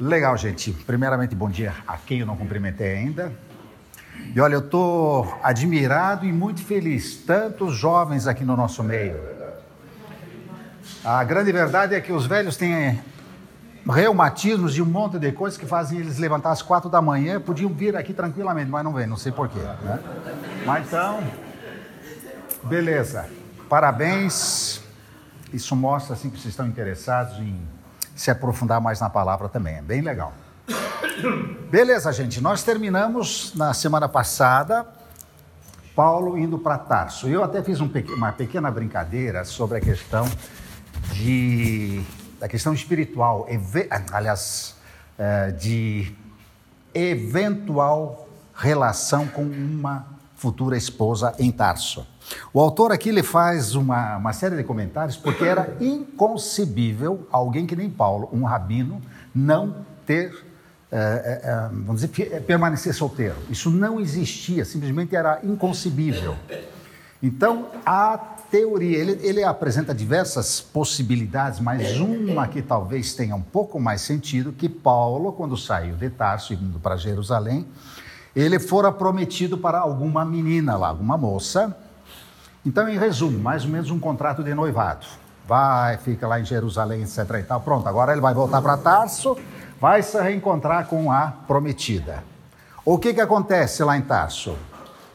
Legal, gente. Primeiramente, bom dia a quem eu não cumprimentei ainda. E olha, eu estou admirado e muito feliz, tantos jovens aqui no nosso meio. A grande verdade é que os velhos têm reumatismos e um monte de coisas que fazem eles levantar às quatro da manhã, podiam vir aqui tranquilamente, mas não vem, não sei porquê. Né? Mas então, beleza. Parabéns. Isso mostra assim que vocês estão interessados em se aprofundar mais na palavra também. É bem legal. Beleza, gente. Nós terminamos na semana passada Paulo indo para Tarso. Eu até fiz um, uma pequena brincadeira sobre a questão de da questão espiritual, aliás, é, de eventual relação com uma futura esposa em Tarso. O autor aqui lhe faz uma, uma série de comentários porque era inconcebível alguém que nem Paulo, um rabino, não ter, é, é, vamos dizer, permanecer solteiro. Isso não existia, simplesmente era inconcebível. Então, a teoria, ele, ele apresenta diversas possibilidades, mas uma que talvez tenha um pouco mais sentido, que Paulo, quando saiu de Tarso, indo para Jerusalém, ele fora prometido para alguma menina lá, alguma moça. Então, em resumo, mais ou menos um contrato de noivado. Vai, fica lá em Jerusalém, etc. e tal. Pronto, agora ele vai voltar para Tarso, vai se reencontrar com a prometida. O que, que acontece lá em Tarso?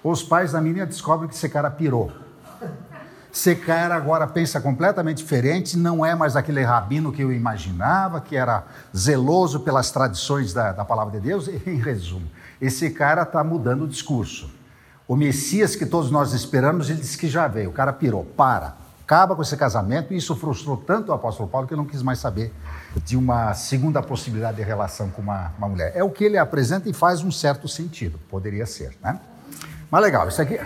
Os pais da menina descobrem que esse cara pirou. Esse cara agora pensa completamente diferente, não é mais aquele rabino que eu imaginava, que era zeloso pelas tradições da, da palavra de Deus. Em resumo, esse cara está mudando o discurso. O Messias que todos nós esperamos, ele disse que já veio. O cara pirou, para, acaba com esse casamento. E isso frustrou tanto o apóstolo Paulo que ele não quis mais saber de uma segunda possibilidade de relação com uma, uma mulher. É o que ele apresenta e faz um certo sentido, poderia ser, né? Mas legal, isso aqui.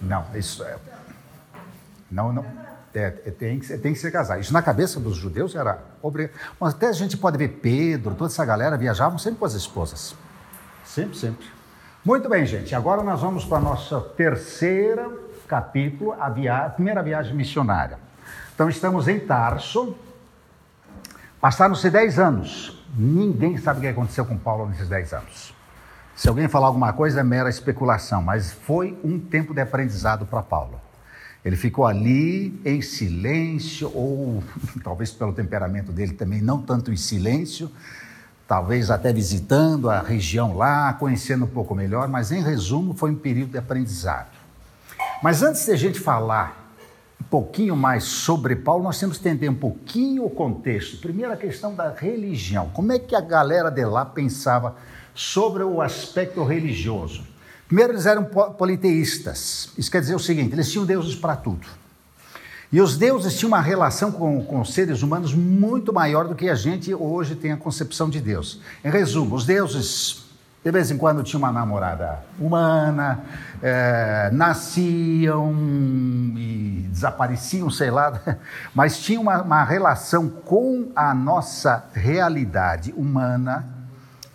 Não, isso é. Não, não. É, é, tem, que, tem que ser casado. Isso na cabeça dos judeus era obrigado. Mas até a gente pode ver Pedro, toda essa galera viajavam sempre com as esposas. Sempre, sempre. Muito bem, gente. Agora nós vamos para a nossa terceira capítulo, a, via... primeira viagem missionária. Então estamos em Tarso. Passaram-se 10 anos. Ninguém sabe o que aconteceu com Paulo nesses 10 anos. Se alguém falar alguma coisa, é mera especulação, mas foi um tempo de aprendizado para Paulo. Ele ficou ali em silêncio, ou talvez pelo temperamento dele também, não tanto em silêncio, talvez até visitando a região lá, conhecendo um pouco melhor, mas em resumo, foi um período de aprendizado. Mas antes de a gente falar um pouquinho mais sobre Paulo, nós temos que entender um pouquinho o contexto. Primeiro, a questão da religião. Como é que a galera de lá pensava sobre o aspecto religioso. Primeiro, eles eram politeístas. Isso quer dizer o seguinte: eles tinham deuses para tudo. E os deuses tinham uma relação com, os seres humanos muito maior do que a gente hoje tem a concepção de Deus. Em resumo, os deuses, de vez em quando, tinham uma namorada humana, é, nasciam e desapareciam, sei lá, mas tinham uma, uma relação com a nossa realidade humana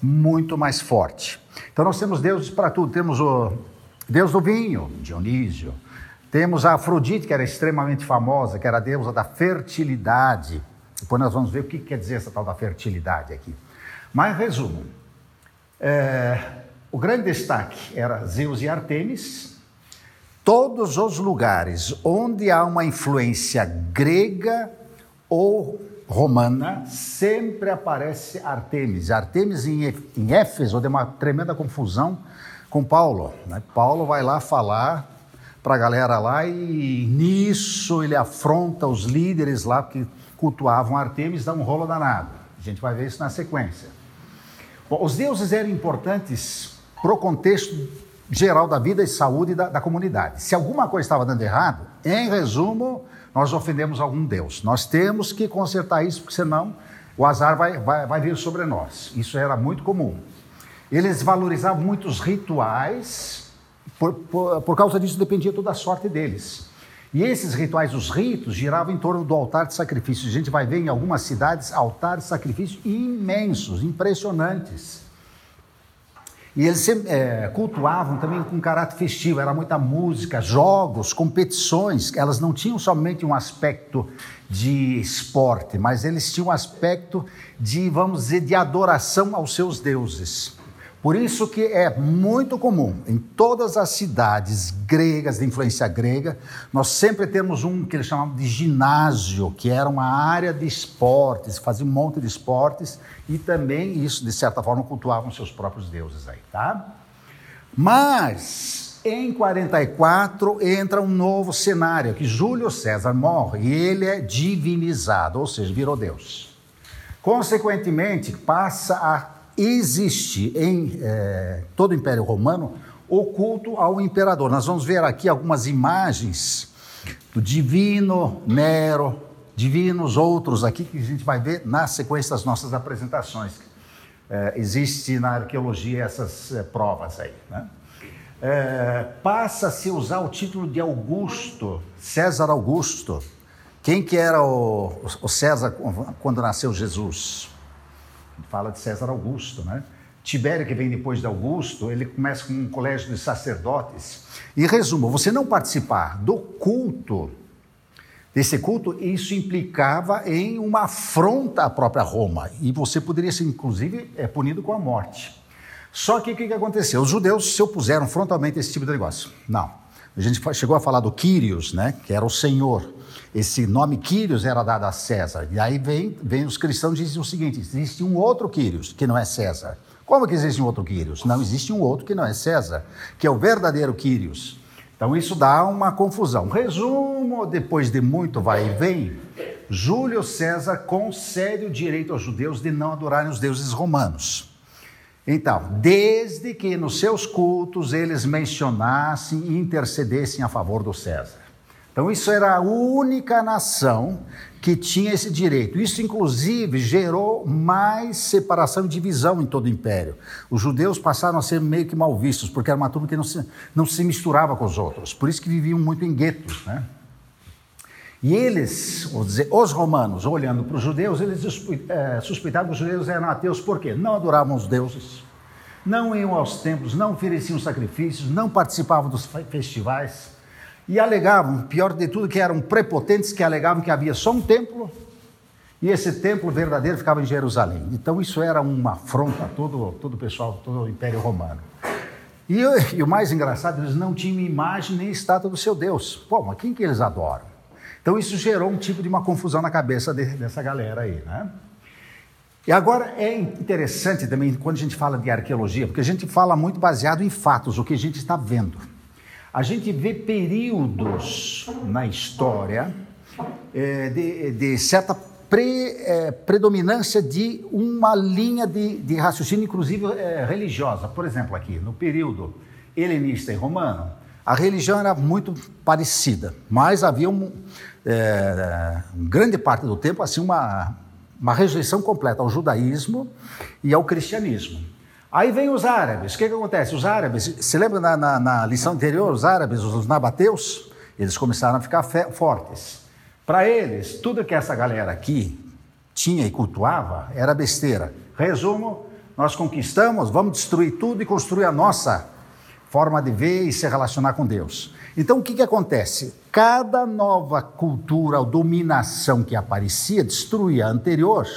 muito mais forte. Então nós temos deuses para tudo. Temos o deus do vinho, Dionísio. Temos a Afrodite, que era extremamente famosa, que era a deusa da fertilidade. Depois nós vamos ver o que quer dizer essa tal da fertilidade aqui. Mas, resumo, é, o grande destaque era Zeus e Artemis. Todos os lugares onde há uma influência grega ou romana, sempre aparece Artemis. Artemis em, Éfeso deu uma tremenda confusão com Paulo. Né? Paulo vai lá falar para a galera lá e nisso ele afronta os líderes lá que cultuavam Artemis, dá um rolo danado. A gente vai ver isso na sequência. Bom, os deuses eram importantes para o contexto geral da vida e saúde da, da comunidade. Se alguma coisa estava dando errado, em resumo, nós ofendemos algum Deus. Nós temos que consertar isso, porque senão o azar vai, vai, vai vir sobre nós. Isso era muito comum. Eles valorizavam muitos rituais, por, por, por causa disso dependia toda a sorte deles. E esses rituais, os ritos, giravam em torno do altar de sacrifício. A gente vai ver em algumas cidades altares de sacrifício imensos, impressionantes. E eles é, cultuavam também com caráter festivo, era muita música, jogos, competições. Elas não tinham somente um aspecto de esporte, mas eles tinham um aspecto de, vamos dizer, de adoração aos seus deuses. Por isso que é muito comum em todas as cidades gregas, de influência grega, nós sempre temos um que eles chamavam de ginásio, que era uma área de esportes, fazia um monte de esportes e também isso, de certa forma, cultuavam seus próprios deuses aí, tá? Mas em 44 entra um novo cenário, que Júlio César morre e ele é divinizado, ou seja, virou Deus. Consequentemente, passa a existe em é, todo o Império Romano o culto ao imperador. Nós vamos ver aqui algumas imagens do divino Nero, divinos outros aqui que a gente vai ver na sequência das nossas apresentações. É, existe na arqueologia essas é, provas aí. Né? É, Passa-se usar o título de Augusto, César Augusto. Quem que era o, o César quando nasceu Jesus? Fala de César Augusto, né? Tibério, que vem depois de Augusto, ele começa com um colégio de sacerdotes. E resumo, você não participar do culto, desse culto, isso implicava em uma afronta à própria Roma. E você poderia ser, inclusive, é, punido com a morte. Só que o que, que aconteceu? Os judeus se opuseram frontalmente a esse tipo de negócio. Não. A gente chegou a falar do Quírios, né, que era o Senhor. Esse nome Quírios era dado a César. E aí vem, vem os cristãos e dizem o seguinte: existe um outro Quírios, que não é César. Como que existe um outro Quírios? Não existe um outro que não é César, que é o verdadeiro Quírios. Então isso dá uma confusão. Resumo, depois de muito vai e vem, Júlio César concede o direito aos judeus de não adorarem os deuses romanos. Então, desde que nos seus cultos eles mencionassem e intercedessem a favor do César. Então, isso era a única nação que tinha esse direito. Isso, inclusive, gerou mais separação e divisão em todo o império. Os judeus passaram a ser meio que mal vistos, porque era uma turma que não se, não se misturava com os outros. Por isso que viviam muito em guetos. Né? E eles, dizer, os romanos, olhando para os judeus, eles é, suspeitavam que os judeus eram ateus, por quê? Não adoravam os deuses, não iam aos templos, não ofereciam sacrifícios, não participavam dos festivais. E alegavam, pior de tudo, que eram prepotentes que alegavam que havia só um templo e esse templo verdadeiro ficava em Jerusalém. Então isso era uma afronta a todo, todo o pessoal, todo o Império Romano. E, e, o mais engraçado, eles não tinham imagem nem estátua do seu Deus. Pô, mas quem que eles adoram? Então isso gerou um tipo de uma confusão na cabeça de, dessa galera aí, né? E agora é interessante também quando a gente fala de arqueologia, porque a gente fala muito baseado em fatos, o que a gente está vendo. A gente vê períodos na história é, de, de, certa pre, é, predominância de uma linha de, de raciocínio, inclusive é, religiosa. Por exemplo, aqui, no período helenista e romano, a religião era muito parecida, mas havia um, é, grande parte do tempo assim uma, uma rejeição completa ao judaísmo e ao cristianismo. Aí vem os árabes. O que, que acontece? Os árabes, se lembra na, na, na lição anterior, os árabes, os nabateus, eles começaram a ficar fortes. Para eles, tudo que essa galera aqui tinha e cultuava era besteira. Resumo: nós conquistamos, vamos destruir tudo e construir a nossa forma de ver e se relacionar com Deus. Então, o que, que acontece? Cada nova cultura ou dominação que aparecia destruía a anterior.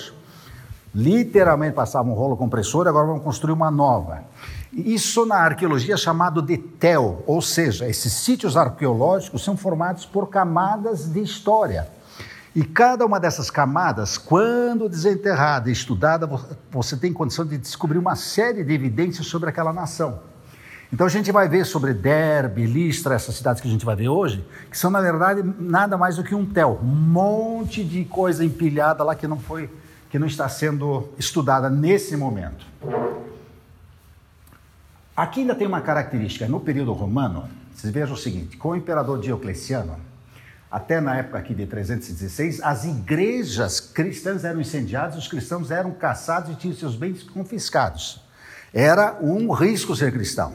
Literalmente passava um rolo compressor, agora vamos construir uma nova. Isso na arqueologia é chamado de tel, ou seja, esses sítios arqueológicos são formados por camadas de história. E cada uma dessas camadas, quando desenterrada e estudada, você tem condição de descobrir uma série de evidências sobre aquela nação. Então a gente vai ver sobre Derbe, Listra, essas cidades que a gente vai ver hoje, que são na verdade nada mais do que um tel, um monte de coisa empilhada lá que não foi, que não está sendo estudada nesse momento. Aqui ainda tem uma característica, no período romano, vocês vejam o seguinte, com o imperador Diocleciano, até na época aqui de 316, as igrejas cristãs eram incendiadas, os cristãos eram caçados e tinham seus bens confiscados. Era um risco ser cristão.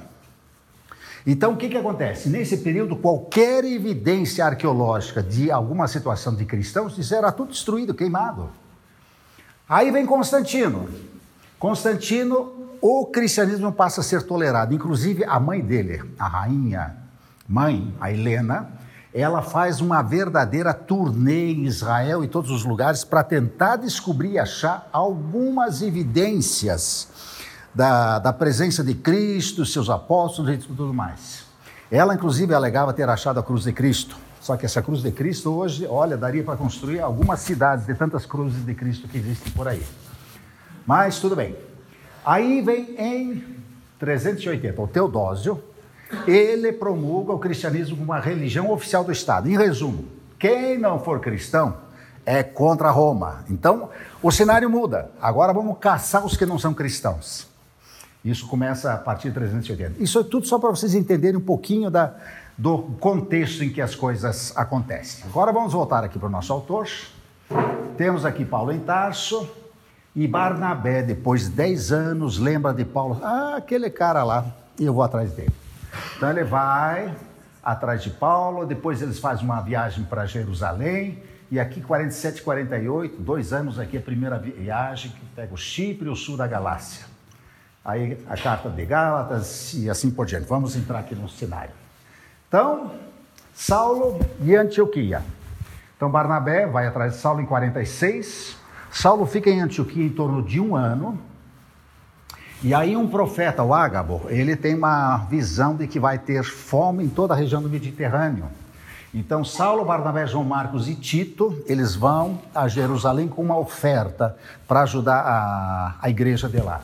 Então, o que, que acontece? Nesse período, qualquer evidência arqueológica de alguma situação de cristãos, isso era tudo destruído, queimado. Aí vem Constantino. Constantino, o cristianismo passa a ser tolerado. Inclusive, a mãe dele, a rainha mãe, a Helena, ela faz uma verdadeira turnê em Israel e todos os lugares para tentar descobrir e achar algumas evidências da, da presença de Cristo, seus apóstolos e tudo mais. Ela, inclusive, alegava ter achado a cruz de Cristo. Só que essa cruz de Cristo hoje, olha, daria para construir algumas cidades de tantas cruzes de Cristo que existem por aí. Mas tudo bem. Aí vem em 380, o Teodósio, ele promulga o cristianismo como uma religião oficial do Estado. Em resumo, quem não for cristão é contra Roma. Então, o cenário muda. Agora vamos caçar os que não são cristãos. Isso começa a partir de 380. Isso é tudo só para vocês entenderem um pouquinho da, do contexto em que as coisas acontecem. Agora vamos voltar aqui para o nosso autor. Temos aqui Paulo em Tarso e Barnabé, depois de 10 anos, lembra de Paulo. Ah, aquele cara lá, e eu vou atrás dele. Então ele vai atrás de Paulo, depois eles fazem uma viagem para Jerusalém, e aqui 47, 48, dois anos aqui a primeira viagem que pega o Chipre e o sul da Galácia. Aí a carta de Gálatas e assim por diante. Vamos entrar aqui no cenário. Então, Saulo e Antioquia. Então, Barnabé vai atrás de Saulo em 46. Saulo fica em Antioquia em torno de um ano. E aí, um profeta, o Ágabo, ele tem uma visão de que vai ter fome em toda a região do Mediterrâneo. Então, Saulo, Barnabé, João Marcos e Tito, eles vão a Jerusalém com uma oferta para ajudar a, a igreja de lá,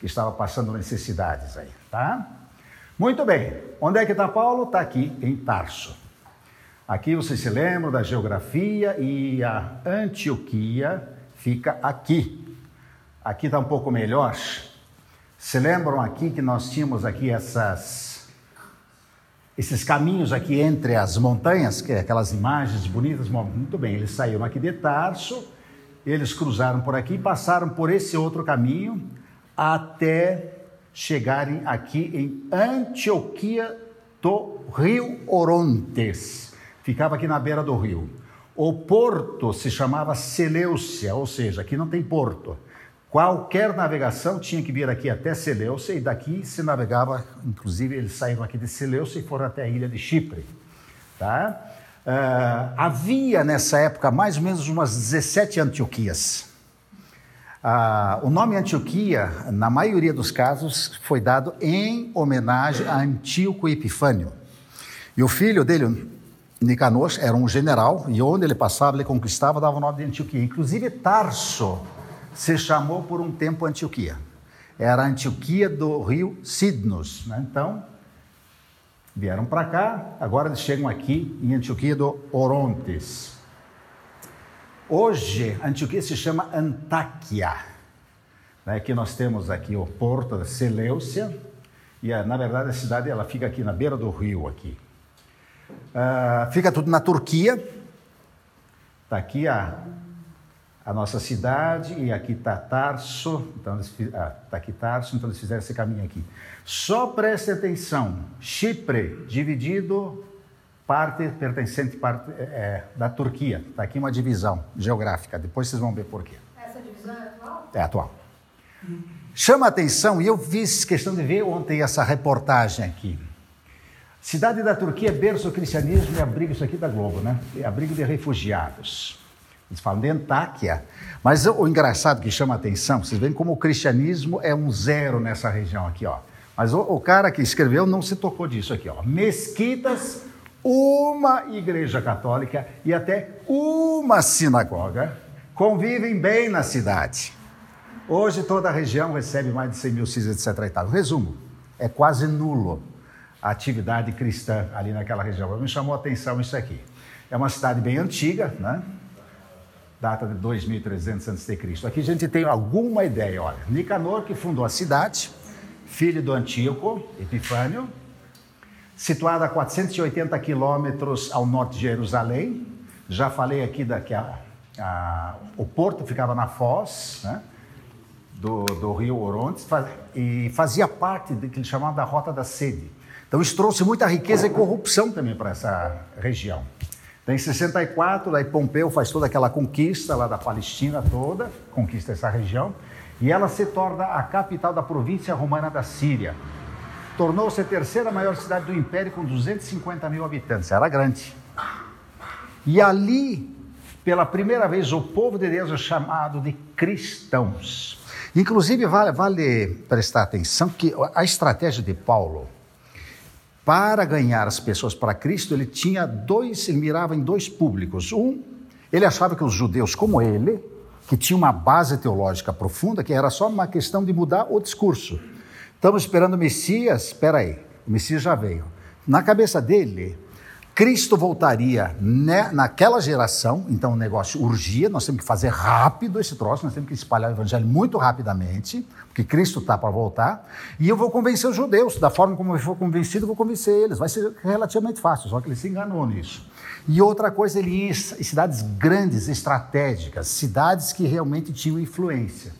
que estava passando necessidades aí, tá? Muito bem, onde é que está Paulo? Está aqui em Tarso. Aqui vocês se lembram da geografia e a Antioquia fica aqui. Aqui está um pouco melhor. Se lembram aqui que nós tínhamos aqui essas, esses caminhos aqui entre as montanhas, que é aquelas imagens bonitas? Muito bem, eles saíram aqui de Tarso, eles cruzaram por aqui, passaram por esse outro caminho até chegarem aqui em Antioquia do Rio Orontes. Ficava aqui na beira do rio. O porto se chamava Seleucia, ou seja, aqui não tem porto. Qualquer navegação tinha que vir aqui até Seleucia e daqui se navegava, inclusive eles saíram aqui de Seleucia e foram até a ilha de Chipre. Tá? Uh, havia nessa época mais ou menos umas 17 Antioquias. Ah, o nome Antioquia, na maioria dos casos, foi dado em homenagem a Antíoco Epifânio. E o filho dele, Nicanor, era um general, e onde ele passava, ele conquistava, dava o nome de Antioquia. Inclusive, Tarso se chamou por um tempo Antioquia. Era a Antioquia do rio Sidnos. Né? Então, vieram para cá, agora eles chegam aqui em Antioquia do Orontes. Hoje, Antioquia se chama Antáquia. Né? Aqui nós temos aqui o porto da Seleucia, e na verdade a cidade ela fica aqui na beira do rio aqui. Uh, fica tudo na Turquia. Está aqui a, a nossa cidade e aqui está Tarso. Então está ah, aqui Tarso, então eles fizeram esse caminho aqui. Só preste atenção: Chipre dividido parte pertencente parte, é, é, da Turquia. Está aqui uma divisão geográfica, depois vocês vão ver por quê. Essa divisão é atual? É atual. Chama atenção, e eu fiz questão de ver ontem essa reportagem aqui. Cidade da Turquia, berço do cristianismo e abrigo, isso aqui da Globo, né? Abrigo de refugiados. Eles falam de Antáquia. Mas o engraçado que chama atenção, vocês veem como o cristianismo é um zero nessa região aqui, ó. Mas o, o cara que escreveu não se tocou disso aqui, ó. Mesquitas uma igreja católica e até uma sinagoga convivem bem na cidade. Hoje toda a região recebe mais de 100 mil cis, etc. E tal. Resumo, é quase nulo a atividade cristã ali naquela região. Me chamou a atenção isso aqui. É uma cidade bem antiga, né? data de 2300 a.C. Aqui a gente tem alguma ideia, olha. Nicanor, que fundou a cidade, filho do Antíoco, Epifânio, situada a 480 quilômetros ao norte de Jerusalém. Já falei aqui que a, a, o porto ficava na foz né, do, do, rio Orontes faz, e fazia parte do que eles chamavam da Rota da Sede. Então isso trouxe muita riqueza e corrupção também para essa região. Então, em 64, daí Pompeu faz toda aquela conquista lá da Palestina toda, conquista essa região, E ela se torna a capital da província romana da Síria. Tornou-se a terceira maior cidade do império com 250 mil habitantes. Era grande. E ali, pela primeira vez, o povo de Deus é chamado de cristãos. Inclusive, vale, vale prestar atenção que a estratégia de Paulo para ganhar as pessoas para Cristo, ele tinha dois, ele mirava em dois públicos. Um, ele achava que os judeus, como ele, que tinha uma base teológica profunda, que era só uma questão de mudar o discurso. Estamos esperando o Messias, espera aí, o Messias já veio. Na cabeça dele, Cristo voltaria né, naquela geração, então o negócio urgia, nós temos que fazer rápido esse troço, nós temos que espalhar o evangelho muito rapidamente, porque Cristo está para voltar, e eu vou convencer os judeus, da forma como eu for convencido, eu vou convencer eles, vai ser relativamente fácil, só que ele se enganou nisso. E outra coisa, ele ia em cidades grandes, estratégicas, cidades que realmente tinham influência.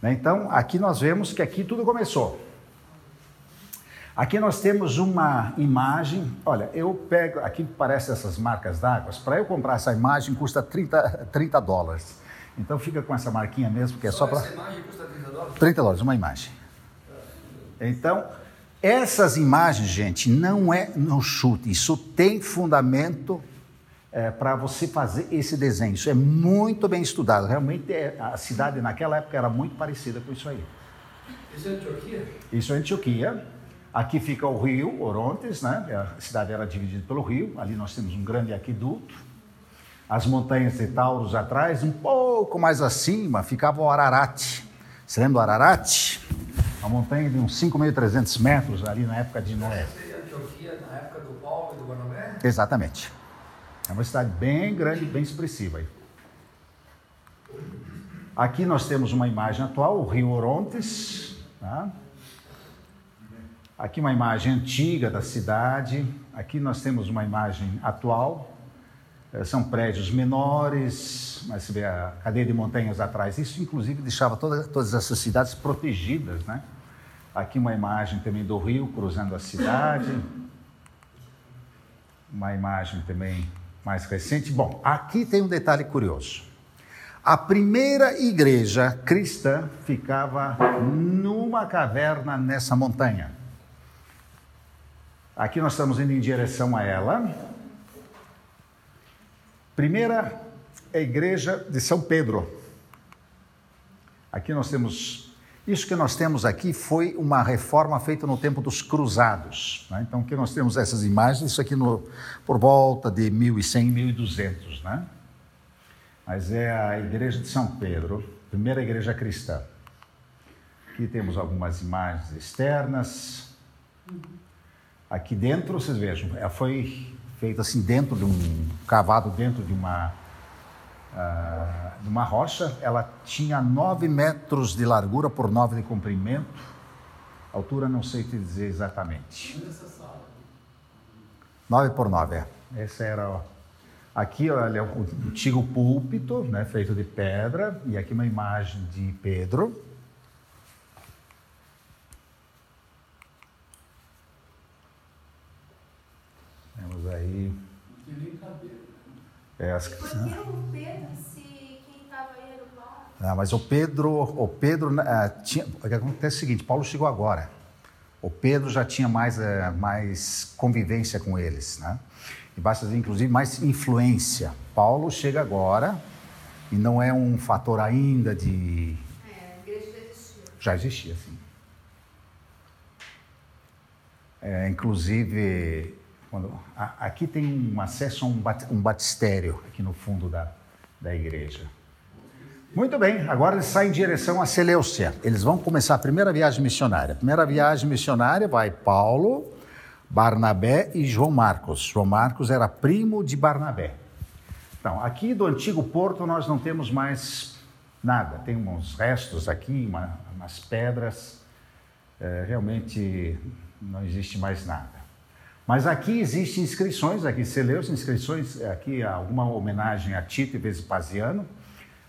Né, então, aqui nós vemos que aqui tudo começou. Aqui nós temos uma imagem. Olha, eu pego. Aqui parece essas marcas d'água. Para eu comprar essa imagem custa 30, 30 dólares. Então fica com essa marquinha mesmo, porque é só, só para. Essa imagem custa 30 dólares? 30 dólares, uma imagem. Então, essas imagens, gente, não é no chute. Isso tem fundamento é, para você fazer esse desenho. Isso é muito bem estudado. Realmente, é, a cidade naquela época era muito parecida com isso aí. Isso é Antioquia? Isso é Antioquia. Aqui fica o rio Orontes, né? A cidade era dividida pelo rio. Ali nós temos um grande aqueduto. As montanhas de Taurus atrás, um pouco mais acima, ficava o Ararat. Você lembra do Ararat? Uma montanha de uns 5.300 metros ali na época de Noé. Seria Antioquia na época do Paulo e do Barnabé? Exatamente. É uma cidade bem grande, bem expressiva. Aqui nós temos uma imagem atual, o rio Orontes. Tá? Aqui uma imagem antiga da cidade, aqui nós temos uma imagem atual. Eh, são prédios menores, mas você vê a cadeia de montanhas atrás. Isso, inclusive, deixava toda, todas essas cidades protegidas. Né? Aqui uma imagem também do rio cruzando a cidade. Uma imagem também mais recente. Bom, aqui tem um detalhe curioso. A primeira igreja cristã ficava numa caverna nessa montanha. Aqui nós estamos indo em direção a ela. Primeira é a igreja de São Pedro. Aqui nós temos. Isso que nós temos aqui foi uma reforma feita no tempo dos cruzados. Né? Então, aqui nós temos essas imagens, isso aqui no, por volta de 1100, 1200. Né? Mas é a igreja de São Pedro, primeira igreja cristã. Aqui temos algumas imagens externas. Aqui dentro, vocês vejam, ela foi feita assim dentro de um cavado dentro de uma uh, de uma rocha. Ela tinha 9 metros de largura por 9 de comprimento. altura não sei te dizer exatamente. 9 por 9, é. Essa era ó. Aqui olha o antigo púlpito, né, feito de pedra, e aqui uma imagem de Pedro. Temos aí. É, as... Por que o Pedro, se quem estava aí era o Paulo? Ah, mas o Pedro, o Pedro ah, tinha. O que acontece é o seguinte: Paulo chegou agora. O Pedro já tinha mais, eh, mais convivência com eles, né? E basta dizer, inclusive, mais influência. Paulo chega agora e não é um fator ainda de. É, a igreja já existia. Já existia, sim. É, inclusive, quando, a, aqui tem um acesso a um, bat, um batistério, aqui no fundo da, da igreja. Muito bem, agora eles saem em direção a Seleucia. Eles vão começar a primeira viagem missionária. A primeira viagem missionária vai Paulo, Barnabé e João Marcos. João Marcos era primo de Barnabé. Então, aqui do antigo porto nós não temos mais nada. Tem uns restos aqui, uma, umas pedras. É, realmente não existe mais nada. Mas aqui existem inscrições, aqui você leu as inscrições, aqui alguma homenagem a Tito e Vespasiano.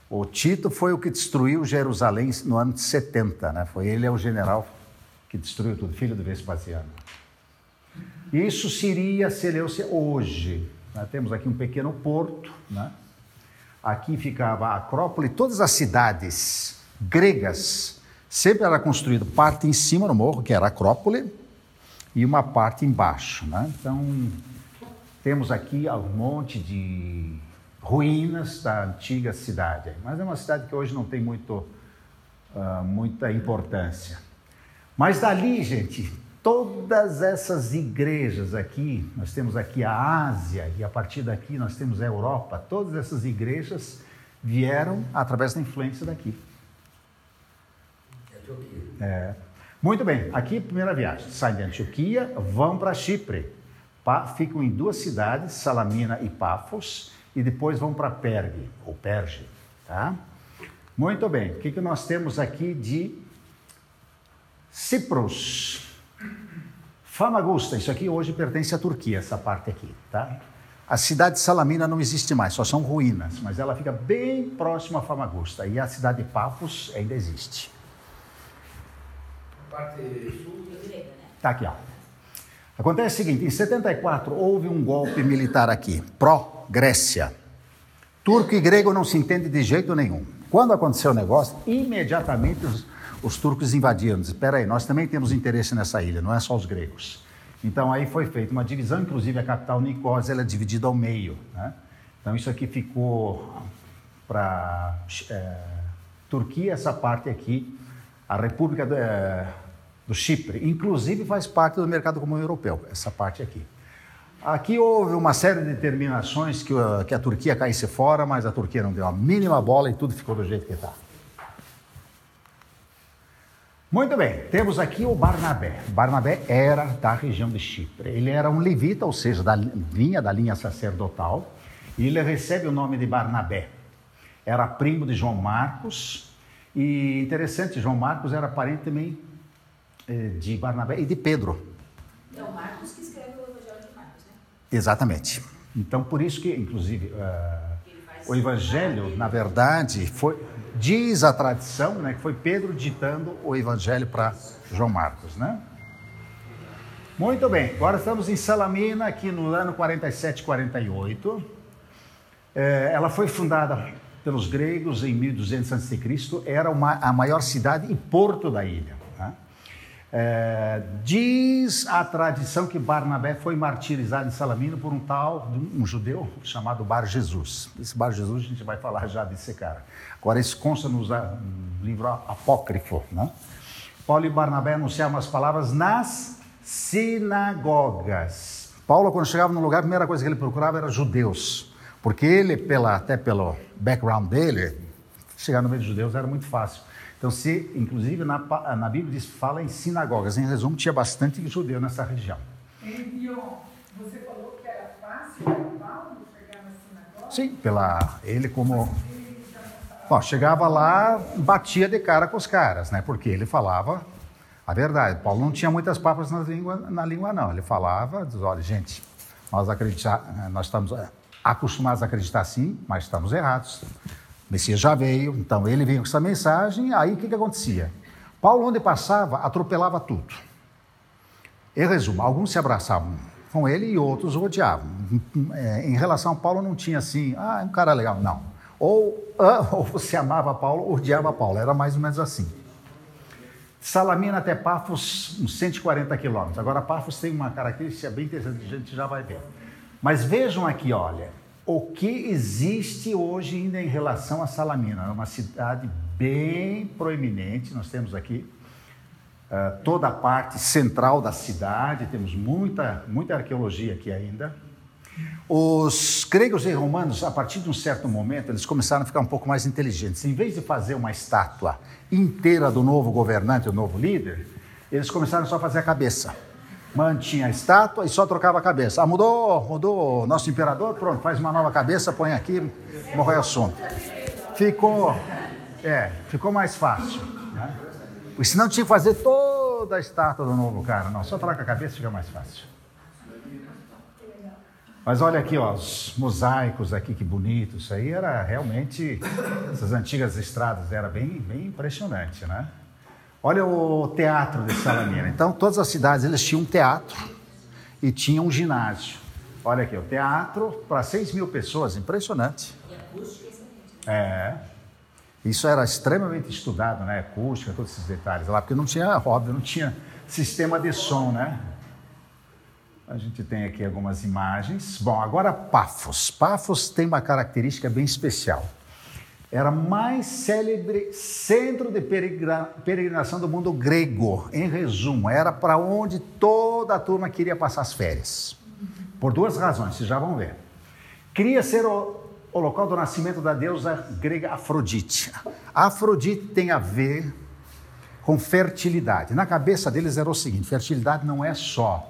O Tito foi o que destruiu Jerusalém no ano de 70, né? Foi ele é o general que destruiu tudo, filho do Vespasiano. Isso seria Seleucia hoje. Né? Temos aqui um pequeno porto, né? Aqui ficava a Acrópole, todas as cidades gregas. Sempre era construído parte em cima no morro, que era a Acrópole, e uma parte embaixo. Né? Então, temos aqui um monte de ruínas da antiga cidade. Mas é uma cidade que hoje não tem muito, uh, muita importância. Mas dali, gente, todas essas igrejas aqui, nós temos aqui a Ásia e a partir daqui nós temos a Europa, todas essas igrejas vieram através da influência daqui. É. Muito bem, aqui primeira viagem. Saem de Antioquia, vão para Chipre. ficam em duas cidades, Salamina e Pafos, e depois vão para Pergue, ou Perge. Tá? Muito bem, o que, que nós temos aqui de Cipros? Famagusta, isso aqui hoje pertence à Turquia, essa parte aqui, tá? A cidade de Salamina não existe mais, só são ruínas, mas ela fica bem próxima a Famagusta. E a cidade de Papos ainda existe. Parte sul. Está aqui, ó. Acontece o seguinte: em 74 houve um golpe militar aqui, pró-Grécia. Turco e grego não se entendem de jeito nenhum. Quando aconteceu o negócio, imediatamente os, os turcos invadiram. Espera aí, nós também temos interesse nessa ilha, não é só os gregos. Então aí foi feita uma divisão, inclusive a capital Nicósia ela é dividida ao meio. Né? Então isso aqui ficou para é, Turquia, essa parte aqui, a República do, é, do, Chipre, inclusive faz parte do mercado comum europeu, essa parte aqui. Aqui houve uma série de determinações que, que a Turquia caísse fora, mas a Turquia não deu a mínima bola e tudo ficou do jeito que está. Muito bem, temos aqui o Barnabé. Barnabé era da região de Chipre. Ele era um levita, ou seja, da, vinha da linha sacerdotal, e ele recebe o nome de Barnabé. Era primo de João Marcos, e interessante, João Marcos era parente também eh, de Barnabé e de Pedro. É o Marcos que escreve o Evangelho de Marcos, né? Exatamente. Então, por isso que, inclusive, uh, o Evangelho, na verdade, foi Diz a tradição né, que foi Pedro ditando o evangelho para João Marcos. Né? Muito bem, agora estamos em Salamina, aqui no ano 47, 48. É, ela foi fundada pelos gregos em 1200 a.C., era uma, a maior cidade e porto da ilha. É, diz a tradição que Barnabé foi martirizado em Salamina por um tal, um judeu chamado Bar Jesus. Esse Bar Jesus a gente vai falar já desse cara. Agora, isso consta no livro apócrifo. Né? Paulo e Barnabé anunciavam as palavras nas sinagogas. Paulo, quando chegava no lugar, a primeira coisa que ele procurava era judeus, porque ele, pela, até pelo background dele, chegar no meio de judeus era muito fácil. Então, se, inclusive, na, na Bíblia diz, fala em sinagogas. Em resumo, tinha bastante judeu nessa região. você falou que era fácil para Paulo chegar na sinagoga? Sim, pela, ele como... Bom, chegava lá, batia de cara com os caras, né? Porque ele falava a verdade. Paulo não tinha muitas papas na língua, na língua não. Ele falava, diz, olha, gente, nós, acreditar, nós estamos acostumados a acreditar assim, mas estamos errados. Messias já veio, então ele veio com essa mensagem, aí o que, que acontecia? Paulo, onde passava, atropelava tudo. Em resumo, alguns se abraçavam com ele e outros o odiavam. É, em relação a Paulo, não tinha assim, ah, é um cara legal, não. Ou, ou você amava Paulo, ou odiava Paulo, era mais ou menos assim. Salamina até Pafos, uns 140 quilômetros. Agora, Pafos tem uma característica bem interessante, a gente já vai ver. Mas vejam aqui, olha, o que existe hoje ainda em relação a Salamina. É uma cidade bem proeminente, nós temos aqui uh, toda a parte central da cidade, temos muita, muita arqueologia aqui ainda. Os gregos e romanos, a partir de um certo momento, eles começaram a ficar um pouco mais inteligentes. Em vez de fazer uma estátua inteira do novo governante, do novo líder, eles começaram só a fazer a cabeça mantinha a estátua e só trocava a cabeça. Ah, mudou, mudou nosso imperador, pronto, faz uma nova cabeça, põe aqui, morreu assunto. Ficou, é, ficou mais fácil. Né? Porque senão tinha que fazer toda a estátua do novo cara. Não, só troca a cabeça fica mais fácil. Mas olha aqui, ó, os mosaicos aqui, que bonito. Isso aí era realmente, essas antigas estradas, era bem, bem impressionante, né? Olha o teatro de Salamina. Então, todas as cidades eles tinham um teatro e tinham um ginásio. Olha aqui, o teatro para 6 mil pessoas, impressionante. É. Isso era extremamente estudado, né? Acústica, todos esses detalhes lá, porque não tinha, óbvio, não tinha sistema de som, né? A gente tem aqui algumas imagens. Bom, agora Pafos. Pafos tem uma característica bem especial. Era mais célebre centro de peregrinação do mundo grego. Em resumo, era para onde toda a turma queria passar as férias. Por duas razões, vocês já vão ver. Queria ser o, o local do nascimento da deusa grega Afrodite. Afrodite tem a ver com fertilidade. Na cabeça deles era o seguinte: fertilidade não é só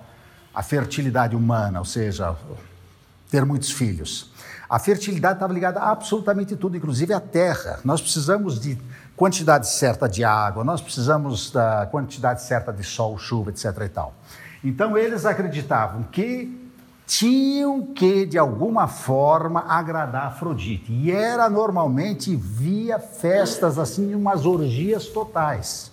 a fertilidade humana, ou seja, ter muitos filhos. A fertilidade estava ligada a absolutamente tudo, inclusive a terra. Nós precisamos de quantidade certa de água, nós precisamos da quantidade certa de sol, chuva, etc. e tal. Então eles acreditavam que tinham que, de alguma forma, agradar Afrodite. E era normalmente via festas, assim, umas orgias totais.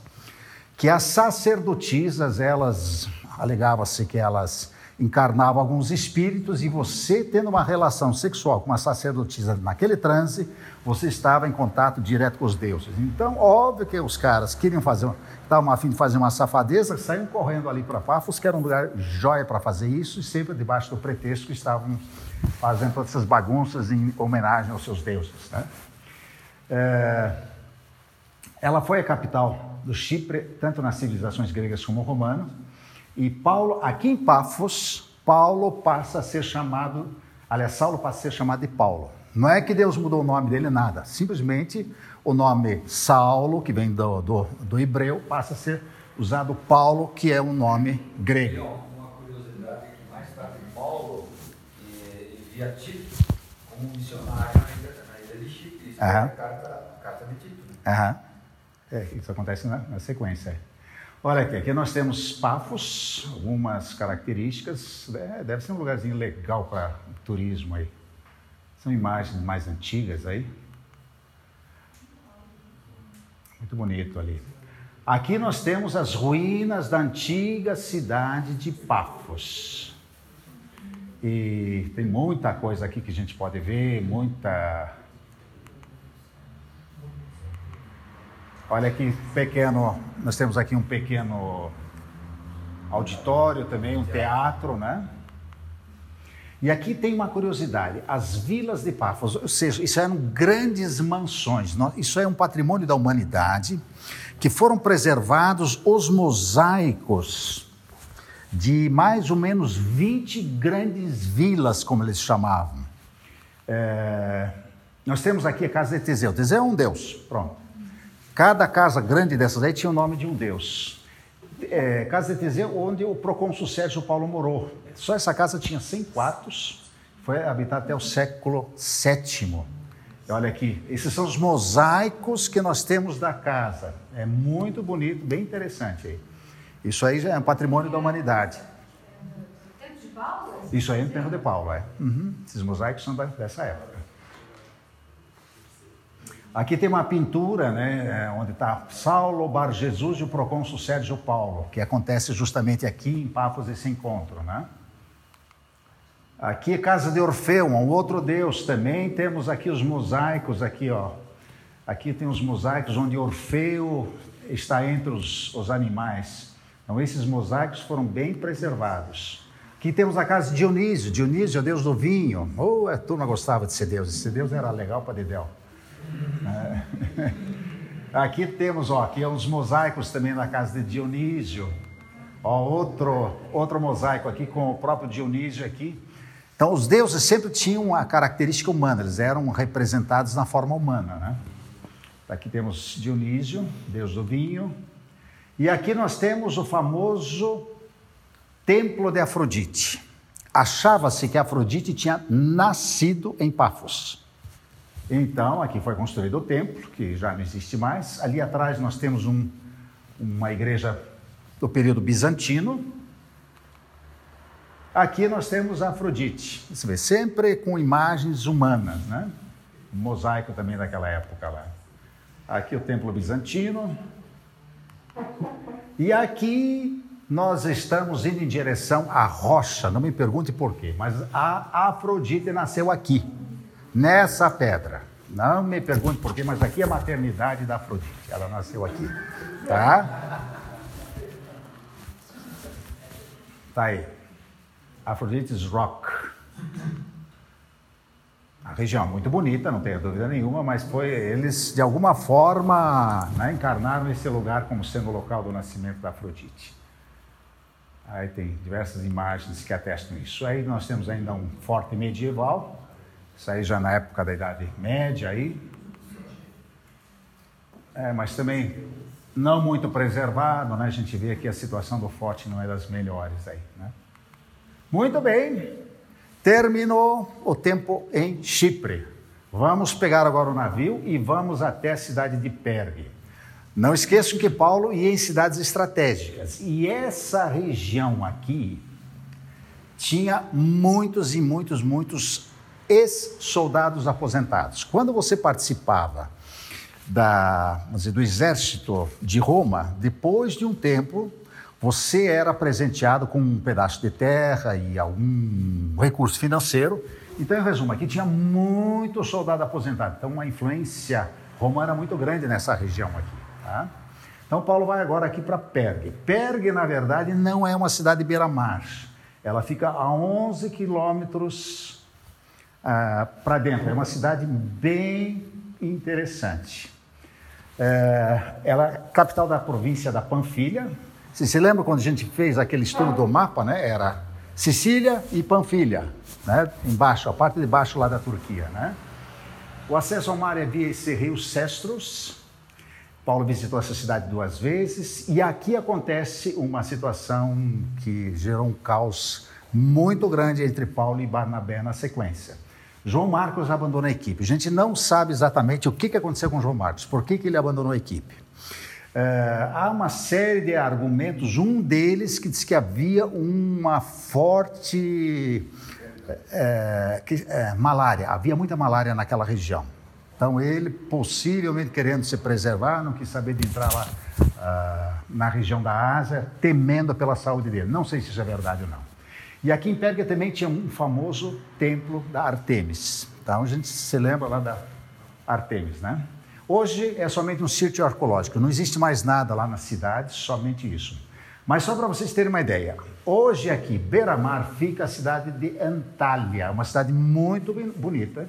Que as sacerdotisas, elas alegava-se que elas encarnavam alguns espíritos e você tendo uma relação sexual com uma sacerdotisa naquele transe, você estava em contato direto com os deuses. Então, óbvio que os caras queriam fazer, estavam a fim de fazer uma safadeza, saíam correndo ali para Pafos, que era um lugar jóia para fazer isso, e sempre debaixo do pretexto que estavam fazendo todas essas bagunças em homenagem aos seus deuses. Né? É, ela foi a capital do Chipre, tanto nas civilizações gregas como romanas, e Paulo, aqui em Pafos, Paulo passa a ser chamado, aliás, Saulo passa a ser chamado de Paulo. Não é que Deus mudou o nome dele, nada. Simplesmente o nome Saulo, que vem do, do, do hebreu, passa a ser usado Paulo, que é um nome grego. Uma curiosidade é que mais tarde Paulo envia Tito como missionário na ilha, de Chipre. Isso é a carta, de Tito. Uhum. É, isso acontece na, na sequência. Olha aqui, aqui nós temos Pafos, algumas características. É, deve ser um lugarzinho legal para turismo aí. São imagens mais antigas aí. Muito bonito ali. Aqui nós temos as ruínas da antiga cidade de Pafos. E tem muita coisa aqui que a gente pode ver, muita Olha que pequeno, nós temos aqui um pequeno auditório também, um teatro, né? E aqui tem uma curiosidade: as vilas de Pafos, ou seja, isso eram grandes mansões, isso é um patrimônio da humanidade, que foram preservados os mosaicos de mais ou menos 20 grandes vilas, como eles chamavam. É, nós temos aqui a casa de Teseu. Teseu é um deus, pronto. Cada casa grande dessas aí tinha o nome de um deus. É, casa de Teseu, onde o procônsul Sérgio Paulo morou. Só essa casa tinha 100 quartos, foi habitada até o século VII. Olha aqui, esses são os mosaicos que nós temos da casa. É muito bonito, bem interessante aí. Isso aí já é um patrimônio da humanidade. Isso aí é no tempo de Paulo, é. Uhum. Esses mosaicos são dessa época. Aqui tem uma pintura, né, é, onde está Saulo, Bar Jesus e o procônsul Sérgio Paulo, que acontece justamente aqui em Pafos esse encontro, né? Aqui é casa de Orfeu, um outro deus também. Temos aqui os mosaicos, aqui ó. Aqui tem os mosaicos onde Orfeu está entre os, os animais. Então esses mosaicos foram bem preservados. Aqui temos a casa de Dionísio. Dionísio é o deus do vinho. Oh, a turma gostava de ser deus. Esse deus era legal para Dedéu. É. Aqui temos, ó, aqui uns mosaicos também na casa de Dionísio. Ó, outro, outro mosaico aqui com o próprio Dionísio aqui. Então, os deuses sempre tinham a característica humana, eles eram representados na forma humana, né? Aqui temos Dionísio, deus do vinho. E aqui nós temos o famoso Templo de Afrodite. Achava-se que Afrodite tinha nascido em Pafos. Então, aqui foi construído o templo, que já não existe mais. Ali atrás nós temos um, uma igreja do período bizantino. Aqui nós temos Afrodite, você vê, sempre com imagens humanas, né? Mosaico também daquela época lá. Aqui o templo bizantino. E aqui nós estamos indo em direção à rocha, não me pergunte por quê, mas a Afrodite nasceu aqui nessa pedra. Não me pergunte por quê, mas aqui é a maternidade da Afrodite. Ela nasceu aqui. Tá? Tá aí. Afrodite's Rock. A região muito bonita, não tenho dúvida nenhuma, mas foi eles de alguma forma né, encarnaram esse lugar como sendo o local do nascimento da Afrodite. Aí tem diversas imagens que atestam isso. Aí nós temos ainda um forte medieval, isso aí já na época da Idade Média aí. É, mas também não muito preservado, né? A gente vê que a situação do forte não é das melhores aí, né? Muito bem. Terminou o tempo em Chipre. Vamos pegar agora o navio e vamos até a cidade de Pergue. Não esqueçam que Paulo ia em cidades estratégicas. E essa região aqui tinha muitos e muitos, muitos ex-soldados aposentados. Quando você participava da, dizer, do exército de Roma, depois de um tempo, você era presenteado com um pedaço de terra e algum recurso financeiro. Então, em resumo, aqui tinha muito soldado aposentado. Então, a influência romana muito grande nessa região aqui. Tá? Então, Paulo vai agora aqui para Pergue. Pergue, na verdade, não é uma cidade beira-mar. Ela fica a 11 quilômetros ah, para dentro. É uma cidade bem interessante. É, ela é capital da província da Panfilha, você se lembra quando a gente fez aquele estudo do mapa, né? Era Sicília e Panfilha, né? Embaixo, a parte de baixo lá da Turquia, né? O acesso ao mar é via esse rio Sestros. Paulo visitou essa cidade duas vezes e aqui acontece uma situação que gerou um caos muito grande entre Paulo e Barnabé na sequência. João Marcos abandona a equipe. A gente não sabe exatamente o que aconteceu com João Marcos, por que, que ele abandonou a equipe. Uh, há uma série de argumentos, um deles que diz que havia uma forte uh, que, uh, malária, havia muita malária naquela região. Então ele, possivelmente querendo se preservar, não quis saber de entrar lá na região da Ásia, temendo pela saúde dele. Não sei se isso é verdade ou não. E aqui em Pérgia também tinha um famoso templo da Artemis. Então a gente se lembra lá da Artemis, né? Hoje é somente um sítio arqueológico, não existe mais nada lá na cidade, somente isso. Mas só para vocês terem uma ideia, hoje aqui, beira-mar, fica a cidade de Antália, uma cidade muito bonita,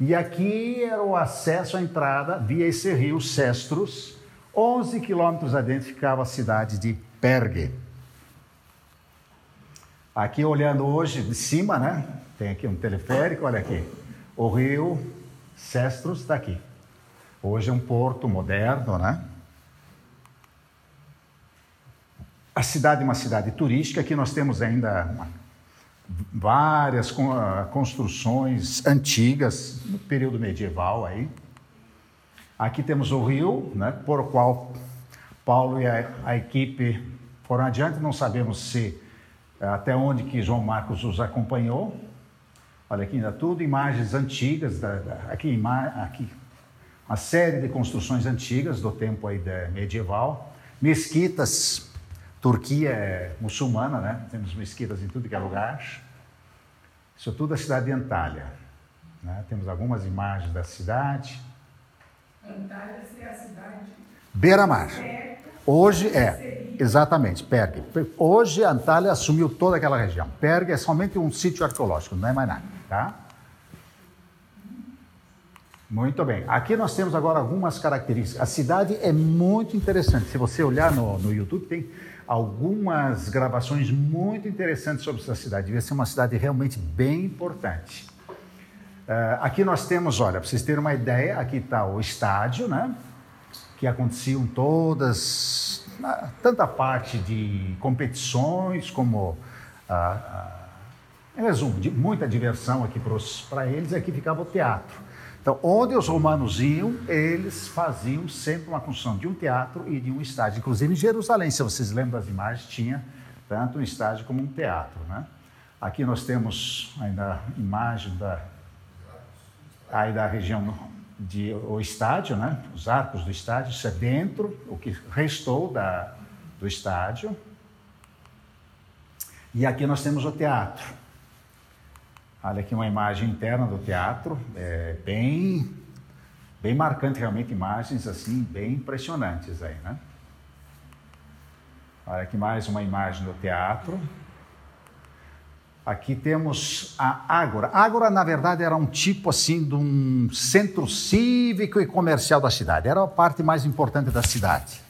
e aqui era o acesso à entrada via esse rio Sestros, 11 quilômetros adentro ficava a cidade de Pergue. Aqui olhando hoje de cima, né? Tem aqui um teleférico, olha aqui. O rio Sestros está aqui. Hoje é um porto moderno, né? A cidade é uma cidade turística, aqui nós temos ainda uma, várias ah, construções antigas, no período medieval aí. Aqui temos o rio, né, por qual Paulo e a, a equipe foram adiante, não sabemos se até onde que João Marcos os acompanhou. Olha aqui ainda tudo, imagens antigas, da, da, aqui, aqui uma série de construções antigas do tempo aí medieval, mesquitas, Turquia é muçulmana, né? Temos mesquitas em tudo que é lugar. Isso tudo é a cidade de Antália. Né? Temos algumas imagens da cidade. Antália é a cidade. Beira-mar. Hoje é, exatamente, Pergue. Hoje Antália assumiu toda aquela região. Pergue é somente um sítio arqueológico, não é mais nada, tá? Muito bem. Aqui nós temos agora algumas características. A cidade é muito interessante. Se você olhar no, no YouTube, tem algumas gravações muito interessantes sobre essa cidade. Devia ser uma cidade realmente bem importante. Uh, aqui nós temos, olha, para vocês terem uma ideia, aqui está o estádio, né? Que aconteciam todas, tanta parte de competições como. Uh, em resumo, de muita diversão aqui para eles, aqui ficava o teatro. Então, onde os romanos iam, eles faziam sempre uma construção de um teatro e de um estádio. Inclusive em Jerusalém, se vocês lembram das imagens, tinha tanto um estádio como um teatro. Né? Aqui nós temos ainda a imagem da, aí da região de o estádio, né? os arcos do estádio, isso é dentro, o que restou da, do estádio. E aqui nós temos o teatro. Olha aqui uma imagem interna do teatro, é bem Bem marcante, realmente, imagens assim, bem impressionantes aí, né? Olha aqui mais uma imagem do teatro. Aqui temos a Ágora. Ágora, na verdade, era um tipo assim de um centro cívico e comercial da cidade. Era a parte mais importante da cidade.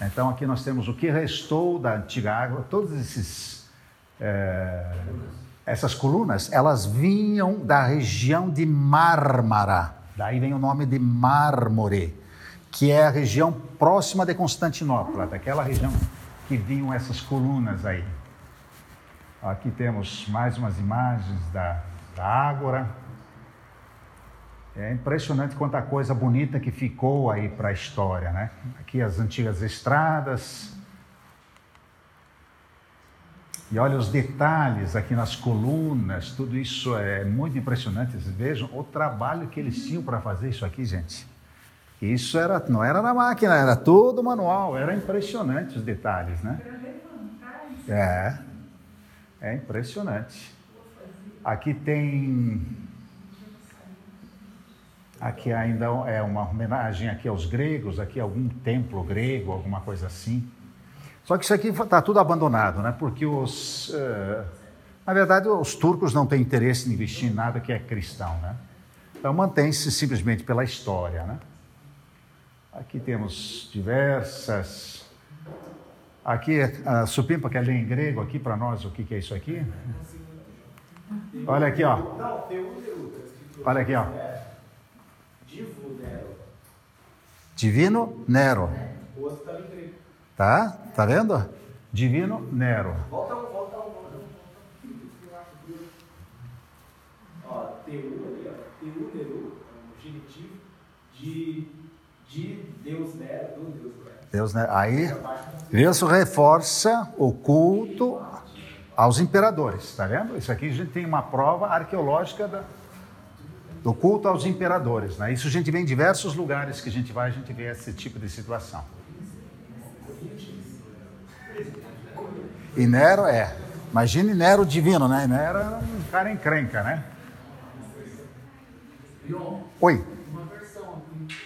Então aqui nós temos o que restou da antiga Ágora. Todos esses é, essas colunas, elas vinham da região de Mármara. Daí vem o nome de Mármore, que é a região próxima de Constantinopla, daquela região que vinham essas colunas aí. Aqui temos mais umas imagens da, da Ágora. É impressionante quanta coisa bonita que ficou aí para a história, né? Aqui as antigas estradas. E olha os detalhes aqui nas colunas, tudo isso é muito impressionante. Vocês vejam o trabalho que eles tinham para fazer isso aqui, gente. Isso era, não era na máquina, era todo manual, era impressionante os detalhes, né? É. É impressionante. Aqui tem. Aqui ainda é uma homenagem aqui aos gregos, aqui algum templo grego, alguma coisa assim. Só que isso aqui está tudo abandonado, né? Porque os. Uh, na verdade, os turcos não têm interesse em investir em nada que é cristão, né? Então mantém-se simplesmente pela história, né? Aqui temos diversas Aqui, a Supimpa quer ler em grego aqui para nós o que, que é isso aqui? Olha aqui, ó. Olha aqui, ó. Divino Nero. Tá? Tá vendo? Divino Nero. Volta um, volta um. Ó, Teu ali, ó. Teu Nero, é genitivo de, de Deus Nero, do Deus. Deus, né? Aí, isso reforça o culto aos imperadores, está vendo? Isso aqui a gente tem uma prova arqueológica da, do culto aos imperadores, né? Isso a gente vê em diversos lugares que a gente vai, a gente vê esse tipo de situação. E Nero é, imagine Nero divino, né? Nero era um cara encrenca, né? Oi. Uma versão aqui,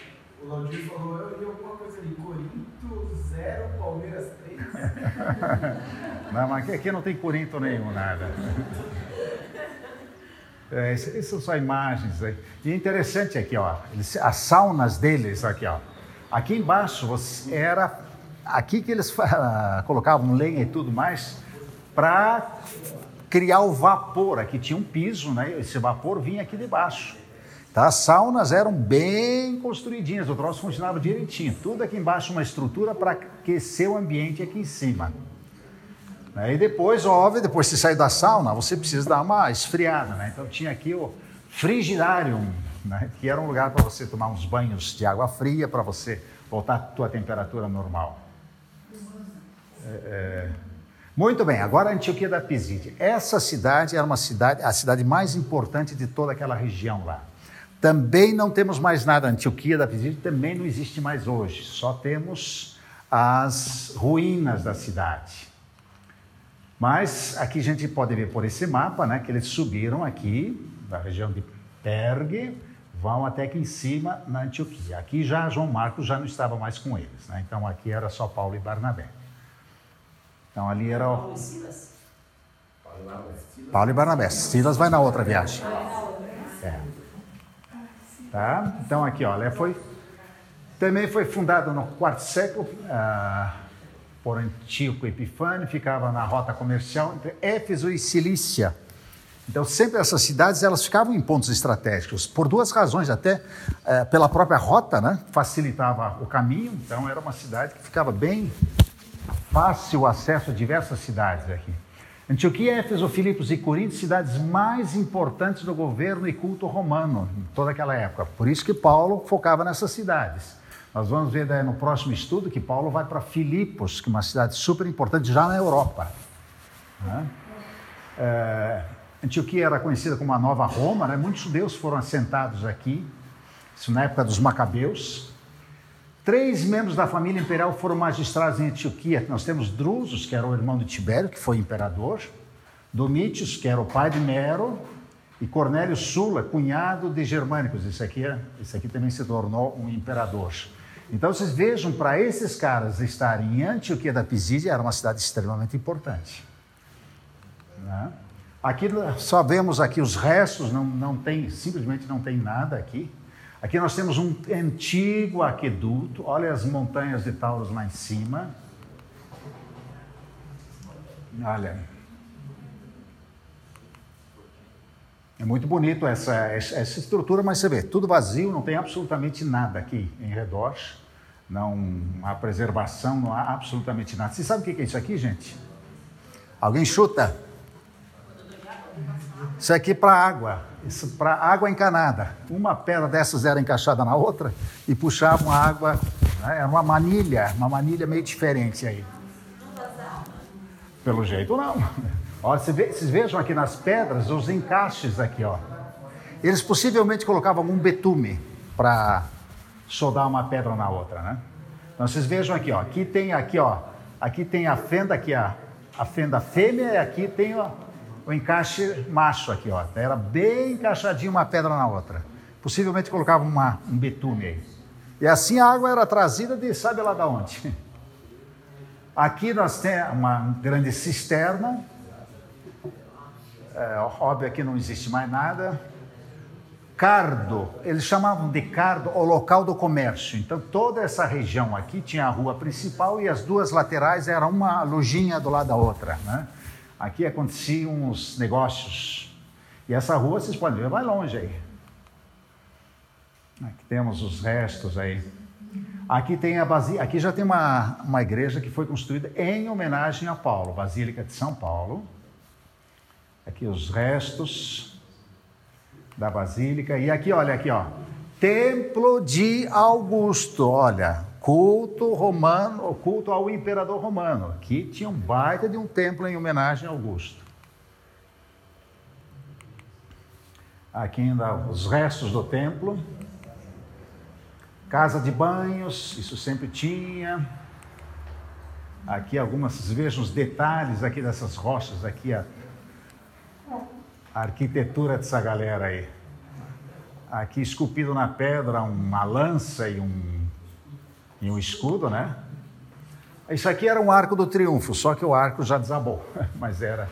o Laudir falou, eu li alguma coisa ali, Corinto 0, Palmeiras 3. Não, mas aqui, não tem Corinto nenhum, nada. É, essas são só imagens aí. E interessante aqui, ó, eles, as saunas deles aqui, ó. Aqui embaixo você, era aqui que eles colocavam lenha e tudo mais para criar o vapor. Aqui tinha um piso, né? Esse vapor vinha aqui de baixo. Tá? As saunas eram bem construidinhas, o troço funcionava direitinho. Tudo aqui embaixo, uma estrutura para aquecer o ambiente aqui em cima. Né? E depois, óbvio, depois de sair da sauna, você precisa dar uma esfriada. Né? Então tinha aqui o frigidarium, né? que era um lugar para você tomar uns banhos de água fria, para você voltar à tua temperatura normal. É, é... Muito bem, agora a Antioquia da Pisídia. Essa cidade era uma cidade, a cidade mais importante de toda aquela região lá. Também não temos mais nada. A Antioquia da Pisídia também não existe mais hoje. Só temos as ruínas da cidade. Mas aqui a gente pode ver por esse mapa, né, que eles subiram aqui da região de Pergue, vão até aqui em cima na Antioquia. Aqui já João Marcos já não estava mais com eles, né? Então aqui era só Paulo e Barnabé. Então ali era o... Paulo e Silas. Paulo e Barnabé. Silas vai na outra viagem. É. Tá? Então aqui, olha, foi também foi fundado no quarto século ah, por Antíoco Epifânio, ficava na rota comercial entre Éfeso e Cilícia. Então sempre essas cidades elas ficavam em pontos estratégicos por duas razões até eh, pela própria rota, né, facilitava o caminho. Então era uma cidade que ficava bem fácil o acesso a diversas cidades aqui. Antioquia, Éfeso, Filipos e Corinto, cidades mais importantes do governo e culto romano em toda aquela época. Por isso que Paulo focava nessas cidades. Nós vamos ver no próximo estudo que Paulo vai para Filipos, que é uma cidade super importante já na Europa. Né? É, Antioquia era conhecida como a Nova Roma, né? muitos judeus foram assentados aqui, isso na época dos Macabeus. Três membros da família imperial foram magistrados em Antioquia. Nós temos Drusus, que era o irmão de Tibério, que foi imperador, Domítios, que era o pai de Nero, E Cornélio Sula, cunhado de Germânicos, isso aqui, é, isso aqui também se tornou um imperador. Então vocês vejam, para esses caras estarem em Antioquia da Pisídia, era uma cidade extremamente importante. Né? Aqui só vemos aqui os restos, não, não tem, simplesmente não tem nada aqui. Aqui nós temos um antigo aqueduto, olha as montanhas de Taurus lá em cima. Olha. É muito bonito essa, essa estrutura, mas você vê, tudo vazio, não tem absolutamente nada aqui em redor. Não há preservação, não há absolutamente nada. Você sabe o que é isso aqui, gente? Alguém chuta? Isso aqui para água, isso para água encanada. Uma pedra dessas era encaixada na outra e puxavam a água. Né? Era uma manilha, uma manilha meio diferente aí. Pelo jeito não. Olha, vocês vejam aqui nas pedras os encaixes aqui, ó. Eles possivelmente colocavam um betume para soldar uma pedra na outra, né? Então vocês vejam aqui, ó. Aqui tem aqui, ó. Aqui tem a fenda aqui, a, a fenda fêmea e aqui tem ó, o encaixe macho aqui, ó. Era bem encaixadinho uma pedra na outra. Possivelmente colocavam uma, um betume aí. E assim a água era trazida de sabe lá da onde. Aqui nós temos uma grande cisterna é, óbvio que não existe mais nada. Cardo, eles chamavam de Cardo o local do comércio. Então toda essa região aqui tinha a rua principal e as duas laterais eram uma lojinha do lado da outra. Né? Aqui aconteciam os negócios. E essa rua, vocês podem ver, vai longe aí. Aqui temos os restos aí. Aqui tem a Basílica, aqui já tem uma, uma igreja que foi construída em homenagem a Paulo, Basílica de São Paulo. Aqui os restos da basílica. E aqui, olha aqui, ó. Templo de Augusto, olha, culto romano, culto ao imperador romano. Aqui tinha um baita de um templo em homenagem a Augusto. Aqui ainda os restos do templo. Casa de banhos, isso sempre tinha. Aqui algumas, vejam os detalhes aqui dessas rochas aqui, ó a arquitetura dessa galera aí. Aqui esculpido na pedra uma lança e um, e um escudo, né? Isso aqui era um arco do triunfo, só que o arco já desabou, mas era,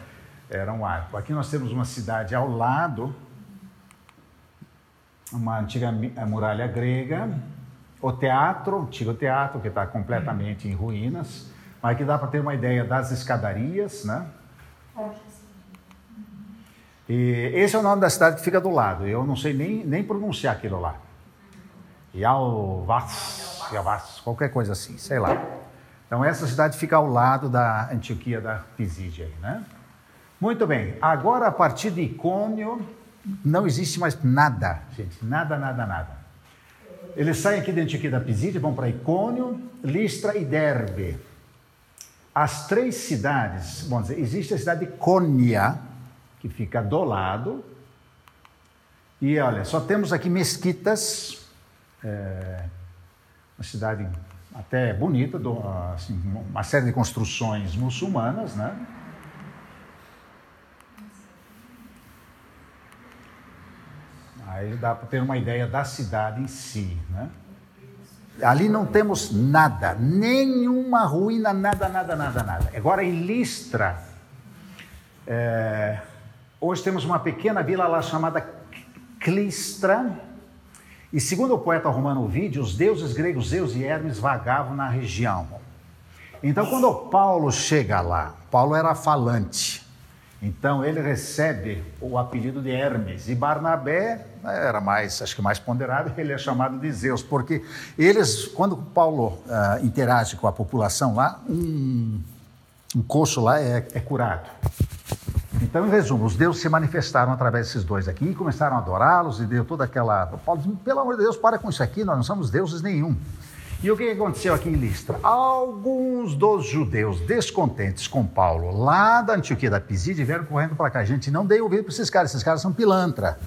era um arco. Aqui nós temos uma cidade ao lado, uma antiga muralha grega, o teatro, o antigo teatro, que está completamente em ruínas, mas aqui dá para ter uma ideia das escadarias, né? E esse é o nome da cidade que fica do lado. Eu não sei nem, nem pronunciar aquilo lá. Qualquer coisa assim, sei lá. Então essa cidade fica ao lado da Antioquia da Pisídia, né? Muito bem. Agora a partir de Icônio não existe mais nada, gente, nada, nada, nada. Eles saem aqui da Antioquia da Pisídia, vão para Icônio, Listra e Derbe. As três cidades, vamos dizer, existe a cidade de Cônia, que fica do lado. E olha, só temos aqui mesquitas, é, uma cidade até bonita, do, assim, uma série de construções muçulmanas, né? Aí dá para ter uma ideia da cidade em si, né? Ali não temos nada, nenhuma ruína, nada, nada, nada, nada. Agora em Listra, é, Hoje temos uma pequena vila lá chamada Clistra. E segundo o poeta romano Ovídio, os deuses gregos Zeus e Hermes vagavam na região. Então, quando Paulo chega lá, Paulo era falante. Então, ele recebe o apelido de Hermes. E Barnabé né, era mais, acho que mais ponderado, ele é chamado de Zeus, porque eles, quando Paulo uh, interage com a população lá, um, um coxo lá é, é curado. Então, em resumo, os deuses se manifestaram através desses dois aqui e começaram a adorá-los e deu toda aquela. Paulo disse, pelo amor de Deus, para com isso aqui, nós não somos deuses nenhum. E o que aconteceu aqui em Listra? Alguns dos judeus descontentes com Paulo, lá da Antioquia da Pisídia, vieram correndo para cá. Gente, não dei ouvido para esses caras, esses caras são pilantra.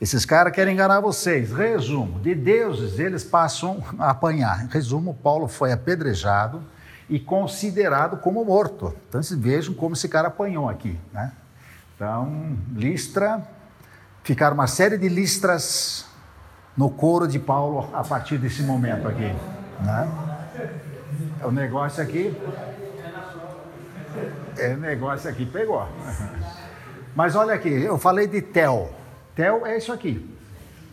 Esses caras querem enganar vocês. Resumo: de deuses eles passam a apanhar. Resumo: Paulo foi apedrejado e considerado como morto. Então, vejam como esse cara apanhou aqui, né? Então, Listra ficar uma série de listras no couro de Paulo a partir desse momento aqui. Né? O negócio aqui. É, o negócio aqui pegou. Mas olha aqui, eu falei de tel. Tel é isso aqui.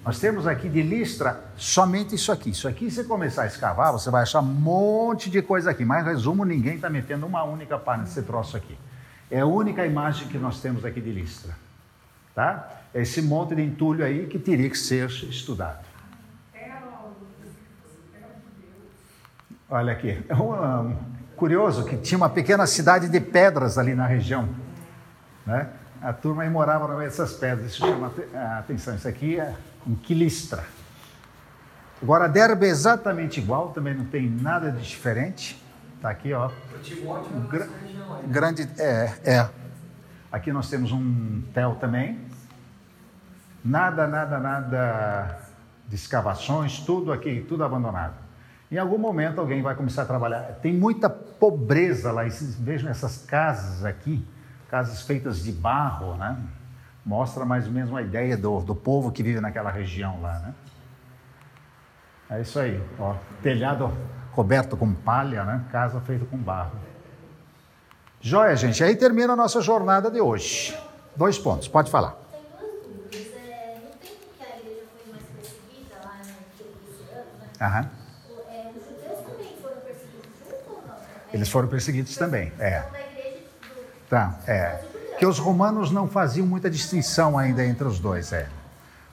Nós temos aqui de listra somente isso aqui. Isso aqui, se começar a escavar, você vai achar um monte de coisa aqui. Mas, resumo, ninguém está metendo uma única pá nesse troço aqui. É a única imagem que nós temos aqui de listra. Tá? Esse monte de entulho aí que teria que ser estudado. Olha aqui, é um, curioso que tinha uma pequena cidade de pedras ali na região. Né? A turma aí morava no meio dessas pedras. Isso chama a atenção. Isso aqui é um quilistra. Agora, Derbe é exatamente igual, também não tem nada de diferente. Está aqui, ó. Um gra grande. É, é. Aqui nós temos um tel também. Nada, nada, nada de escavações, tudo aqui, tudo abandonado. Em algum momento alguém vai começar a trabalhar. Tem muita pobreza lá. Vejam essas casas aqui, casas feitas de barro, né? Mostra mais ou menos uma ideia do, do povo que vive naquela região lá, né? É isso aí, ó. Telhado coberto com palha, né? Casa feita com barro. Joia, gente. Aí termina a nossa jornada de hoje. Dois pontos, pode falar. É, né? Aham. o- é, os judeus também foram perseguidos junto ou não? Eles foram perseguidos também, é. Então, igreja do, Tá, é. Que os romanos não faziam muita distinção ainda entre os dois, é.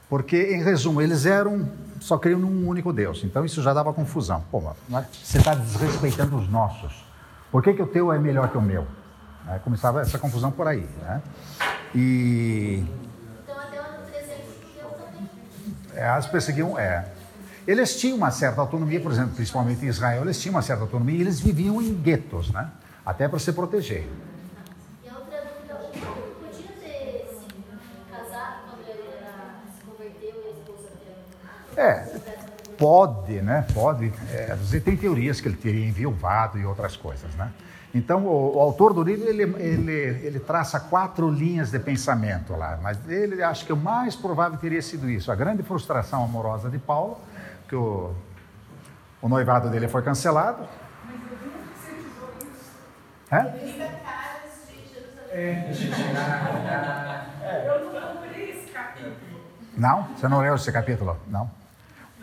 Porque, em resumo, eles eram, só criam num único Deus. Então isso já dava confusão. Pô, mas você está desrespeitando os nossos. Por que, que o teu é melhor que o meu? Aí começava essa confusão por aí, né? E Então, até o ano 300, os judeus também. é, as perseguiam, é. Eles tinham uma certa autonomia, por exemplo, principalmente em Israel, eles tinham uma certa autonomia e eles viviam em guetos, né? Até para se proteger. E a outra dúvida, o Paulo podia ter se casado quando ele era, se converteu e a esposa dele? É, pode, né? Pode. É, você tem teorias que ele teria enviuvado e outras coisas, né? Então, o, o autor do livro, ele, ele, ele traça quatro linhas de pensamento lá, mas ele acha que o mais provável teria sido isso. A grande frustração amorosa de Paulo, que o, o noivado dele foi cancelado. É? Eu não cumpri esse capítulo. Não? Você não leu esse capítulo? Não?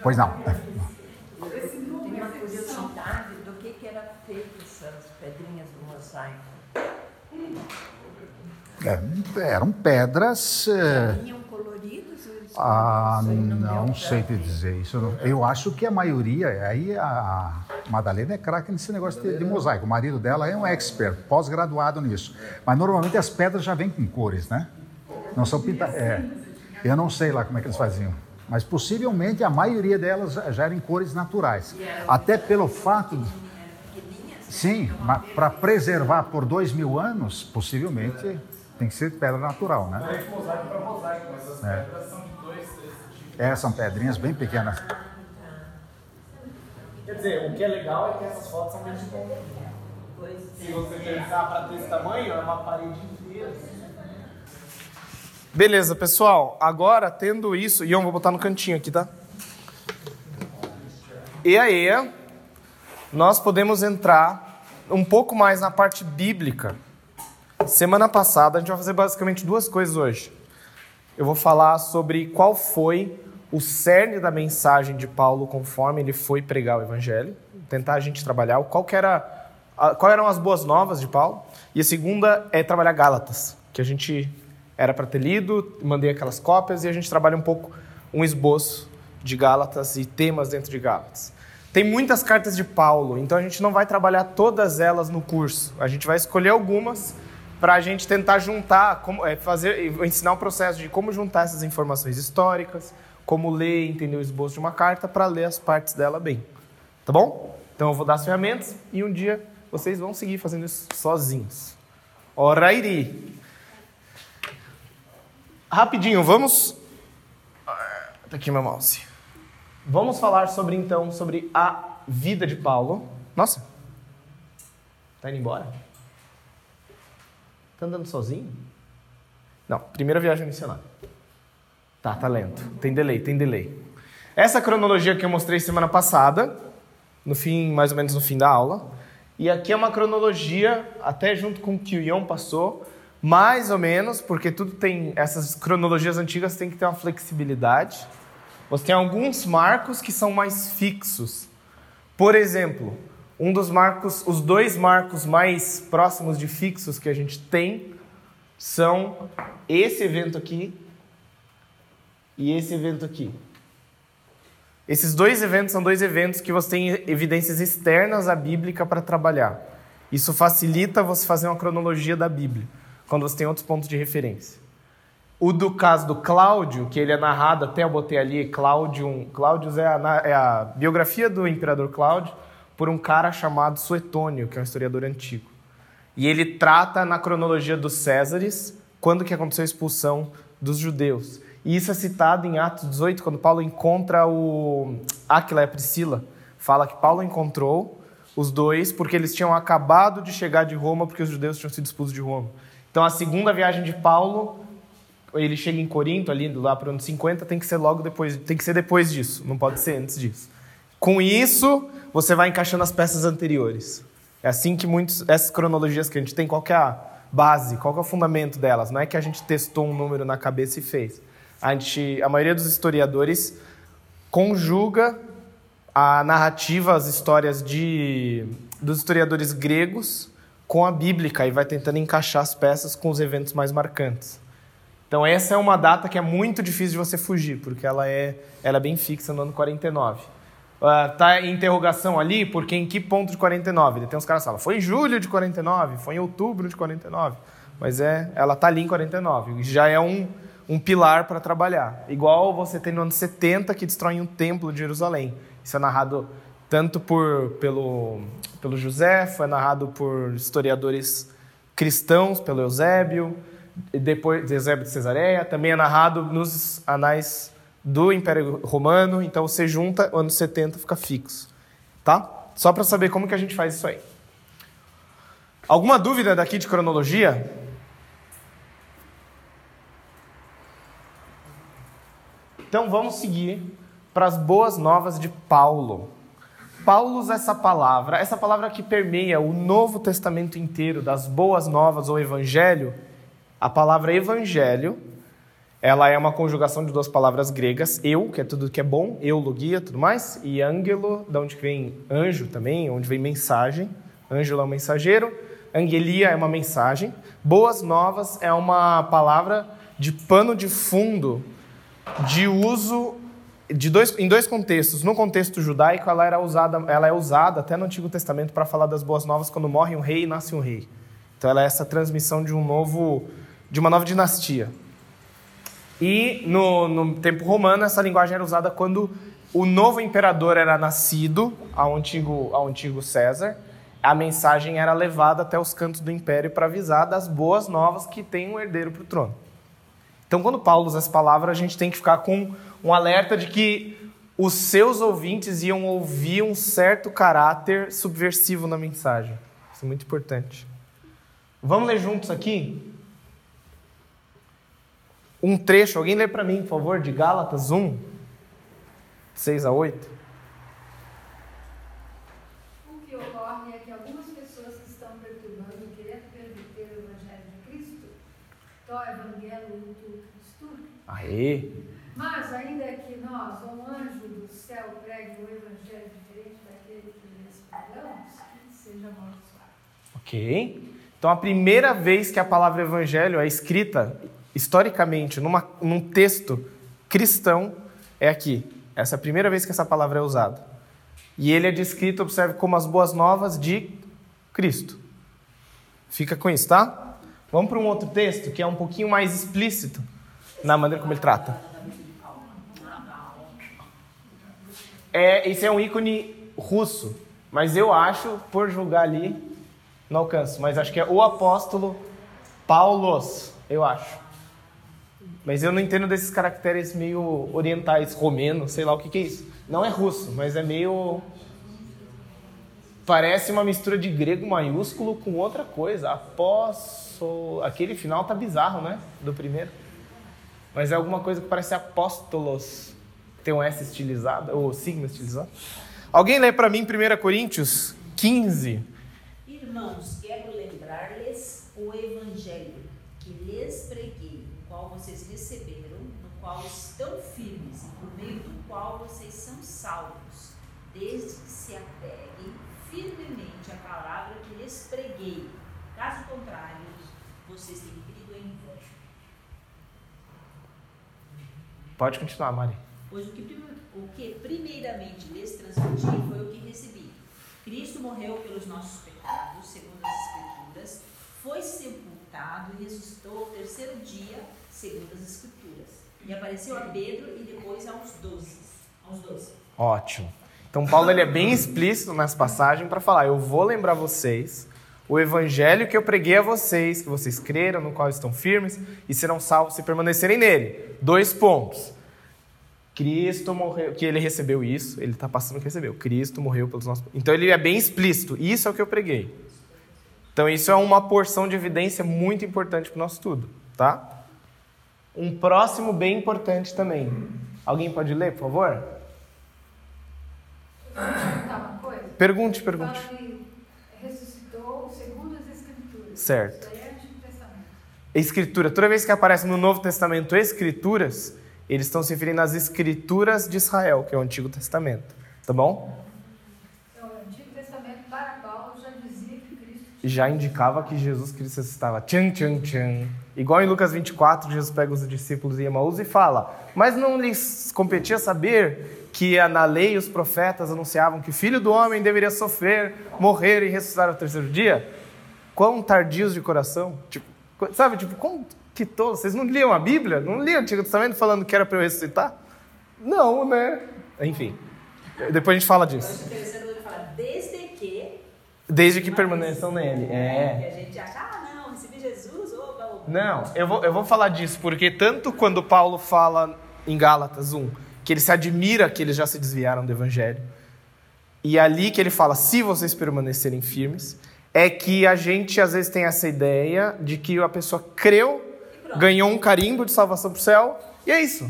Pois não. Tem uma é excepção. curiosidade do que, que era feito essas pedrinhas do mosaico. É, eram pedras. é, Vinham coloridos? Ah, não pra sei te dizer isso. não- Eu acho que a maioria, aí a Madalena é craque nesse negócio de, de mosaico. O marido dela é um expert, pós-graduado nisso. Mas normalmente as pedras já vêm com cores, né? Não são pintadas. É, eu não sei lá como é que eles faziam. Mas possivelmente a maioria delas já eram em cores naturais. Até pelo fato. de- Sim, para preservar por dois mil anos, possivelmente tem que ser pedra natural, né? Parece mosaico para mosaico, mas as É. pedras são de dois. É, são pedrinhas bem pequenas. Quer dizer, o que é legal é que essas fotos são de bom. Pois Se você pensar para ter esse tamanho, é uma parede inteira. Beleza, pessoal. Agora, tendo isso... Ion, vou botar no cantinho aqui, tá? E aí, nós podemos entrar um pouco mais na parte bíblica. Semana passada, a gente vai fazer basicamente duas coisas hoje. Eu vou falar sobre qual foi o cerne da mensagem de Paulo conforme ele foi pregar o evangelho, tentar a gente trabalhar qual era qual eram as boas novas de Paulo. E a segunda é trabalhar Gálatas, que a gente era para ter lido, mandei aquelas cópias e a gente trabalha um pouco um esboço de Gálatas e temas dentro de Gálatas. Tem muitas cartas de Paulo, então a gente não vai trabalhar todas elas no curso. A gente vai escolher algumas para a gente tentar juntar, como, é, fazer, ensinar o processo de como juntar essas informações históricas, como ler entender o esboço de uma carta para ler as partes dela bem. Tá bom? Então eu vou dar as ferramentas e um dia vocês vão seguir fazendo isso sozinhos. Alrighty. Rapidinho, vamos. Ah, Tá aqui meu mouse. Vamos falar sobre então sobre a vida de Paulo. Nossa. Tá indo embora? Tá andando sozinho? Não, primeira viagem missionária. Tá, tá lento. Tem delay, tem delay. Essa cronologia que eu mostrei semana passada, no fim, mais ou menos no fim da aula. E aqui é uma cronologia, até junto com o que o Ion passou, mais ou menos, porque tudo tem. Essas cronologias antigas têm que ter uma flexibilidade. Você tem alguns marcos que são mais fixos. Por exemplo, um dos marcos, os dois marcos mais próximos de fixos que a gente tem são esse evento aqui e esse evento aqui. Esses dois eventos são dois eventos que você tem evidências externas à Bíblia para trabalhar. Isso facilita você fazer uma cronologia da Bíblia, quando você tem outros pontos de referência. O do caso do Cláudio, que ele é narrado, até eu botei ali, Cláudio, Cláudio é a, é a biografia do imperador Cláudio por um cara chamado Suetônio, que é um historiador antigo. E ele trata na cronologia dos Césares quando que aconteceu a expulsão dos judeus. E isso é citado em Atos 18, quando Paulo encontra o Aquila e a Priscila. Fala que Paulo encontrou os dois porque eles tinham acabado de chegar de Roma porque os judeus tinham sido expulsos de Roma. Então a segunda viagem de Paulo, ele chega em Corinto ali lá para o ano 50, tem que ser logo depois, tem que ser depois disso, não pode ser antes disso. Com isso, você vai encaixando as peças anteriores. É assim que muitos essas cronologias que a gente tem, qual é a base, qual é o fundamento delas? Não é que a gente testou um número na cabeça e fez a, gente, a maioria dos historiadores conjuga a narrativa, as histórias de, dos historiadores gregos com a bíblica e vai tentando encaixar as peças com os eventos mais marcantes. Então essa é uma data que é muito difícil de você fugir, porque ela é, ela é bem fixa no ano 49. Uh, tá em interrogação ali, porque em que ponto de 49? Tem uns caras que falam, foi em julho de 49, foi em outubro de 49. Mas é, ela tá ali em 49. Já é um, um pilar para trabalhar. Igual você tem no ano 70 que destrói um templo de Jerusalém. Isso é narrado tanto por, pelo, pelo José, foi narrado por historiadores cristãos, pelo Eusébio, depois Eusébio de Cesareia, também é narrado nos anais do Império Romano, então você junta, o ano 70 fica fixo, tá? Só para saber como que a gente faz isso aí. Alguma dúvida daqui de cronologia? Então vamos seguir para as boas novas de Paulo. Paulo usa essa palavra, essa palavra que permeia o Novo Testamento inteiro, das boas novas ou evangelho. A palavra evangelho, ela é uma conjugação de duas palavras gregas, eu, que é tudo que é bom, eu, logia, tudo mais, e angelo, da onde vem anjo também, onde vem mensagem. Ângelo é um mensageiro, angelia é uma mensagem. Boas novas é uma palavra de pano de fundo de uso de dois, em dois contextos. No contexto judaico, ela, era usada, ela é usada até no Antigo Testamento para falar das boas novas quando morre um rei e nasce um rei. Então, ela é essa transmissão de um novo, de uma nova dinastia. E no, no tempo romano, essa linguagem era usada quando o novo imperador era nascido ao antigo, ao antigo César. A mensagem era levada até os cantos do império para avisar das boas novas que tem um herdeiro para o trono. Então, quando Paulo usa essa palavra, a gente tem que ficar com um alerta de que os seus ouvintes iam ouvir um certo caráter subversivo na mensagem. Isso é muito importante. Vamos ler juntos aqui? Um trecho, alguém lê para mim, por favor, de Gálatas 1, 6 a 8. O que ocorre é que algumas pessoas que estão perturbando e querendo perverter o Evangelho de Cristo, tó Evangelho Aê! Mas, ainda que nós, um anjo do céu, pregue um evangelho diferente daquele que lhes pregamos, que seja amaldiçoado. Ok. Então, a primeira vez que a palavra evangelho é escrita, historicamente, numa, num texto cristão, é aqui. Essa é a primeira vez que essa palavra é usada. E ele é descrito, observe, como as boas novas de Cristo. Fica com isso, tá? Vamos para um outro texto que é um pouquinho mais explícito na maneira como ele trata. É, esse é um ícone russo, mas eu acho, por julgar ali, não alcanço, mas acho que é o apóstolo Paulos, eu acho. Mas eu não entendo desses caracteres meio orientais, romeno, sei lá o que, que é isso. Não é russo, mas é meio. Parece uma mistura de grego maiúsculo com outra coisa. Apóstolo. Aquele final tá bizarro, né? Do primeiro. Mas é alguma coisa que parece apóstolos. Tem um S estilizado, ou signo estilizado. Alguém lê para mim 1 Coríntios 15. Irmãos, quero lembrar-lhes o evangelho que lhes preguei, o qual vocês receberam, no qual estão firmes e por meio do qual vocês são salvos, desde que se apeguem firmemente à palavra que lhes preguei. Caso contrário, vocês têm perigo em vão. Pode continuar, Mari. Pois o que, o que primeiramente lhes transmiti foi o que recebi. Cristo morreu pelos nossos pecados, segundo as Escrituras, foi sepultado e ressuscitou ao terceiro dia, segundo as Escrituras. E apareceu a Pedro e depois aos doze. Aos doze. Ótimo. Então Paulo ele é bem explícito nessa passagem para falar: eu vou lembrar vocês o evangelho que eu preguei a vocês, que vocês creram, no qual estão firmes e serão salvos se permanecerem nele. Dois pontos. Cristo morreu, que ele recebeu isso, ele está passando que recebeu. Cristo morreu pelos nossos. Então ele é bem explícito. Isso é o que eu preguei. Então isso é uma porção de evidência muito importante para o nosso estudo, tá? Um próximo bem importante também. Alguém pode ler, por favor? perguntar uma coisa? Pergunte, pergunte. Fala que ressuscitou segundo as Escrituras. Certo. Isso é. Escritura. Toda vez que aparece no Novo Testamento Escrituras, eles estão se referindo às Escrituras de Israel, que é o Antigo Testamento. Tá bom? Então, o Antigo Testamento, para Paulo, já dizia que Cristo Já indicava que Jesus Cristo estava tchan, tchan, tchan. Igual em Lucas 24, Jesus pega os discípulos em Emaús e fala: Mas não lhes competia saber que na lei os profetas anunciavam que o filho do homem deveria sofrer, morrer e ressuscitar ao terceiro dia? Quão tardios de coração. Tipo, sabe, tipo, como que todos. Vocês não liam a Bíblia? Não liam o Antigo Testamento falando que era para eu ressuscitar? Não, né? Enfim. Depois a gente fala disso. desde que. Desde que permaneçam nele. É. Que a gente acha, ah, não, recebi Jesus, opa, opa. Não, eu vou, eu vou falar disso, porque tanto quando Paulo fala em Gálatas 1, que ele se admira que eles já se desviaram do Evangelho, e ali que ele fala, se vocês permanecerem firmes, é que a gente às vezes tem essa ideia de que a pessoa creu, ganhou um carimbo de salvação para o céu, e é isso.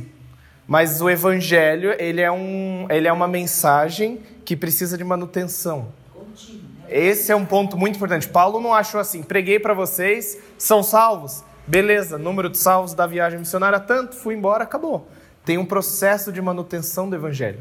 Mas o Evangelho, ele é, um, ele é uma mensagem que precisa de manutenção. Né? Esse é um ponto muito importante. Paulo não achou assim, preguei para vocês, são salvos. Beleza, número de salvos da viagem missionária tanto, fui embora, acabou. Tem um processo de manutenção do evangelho.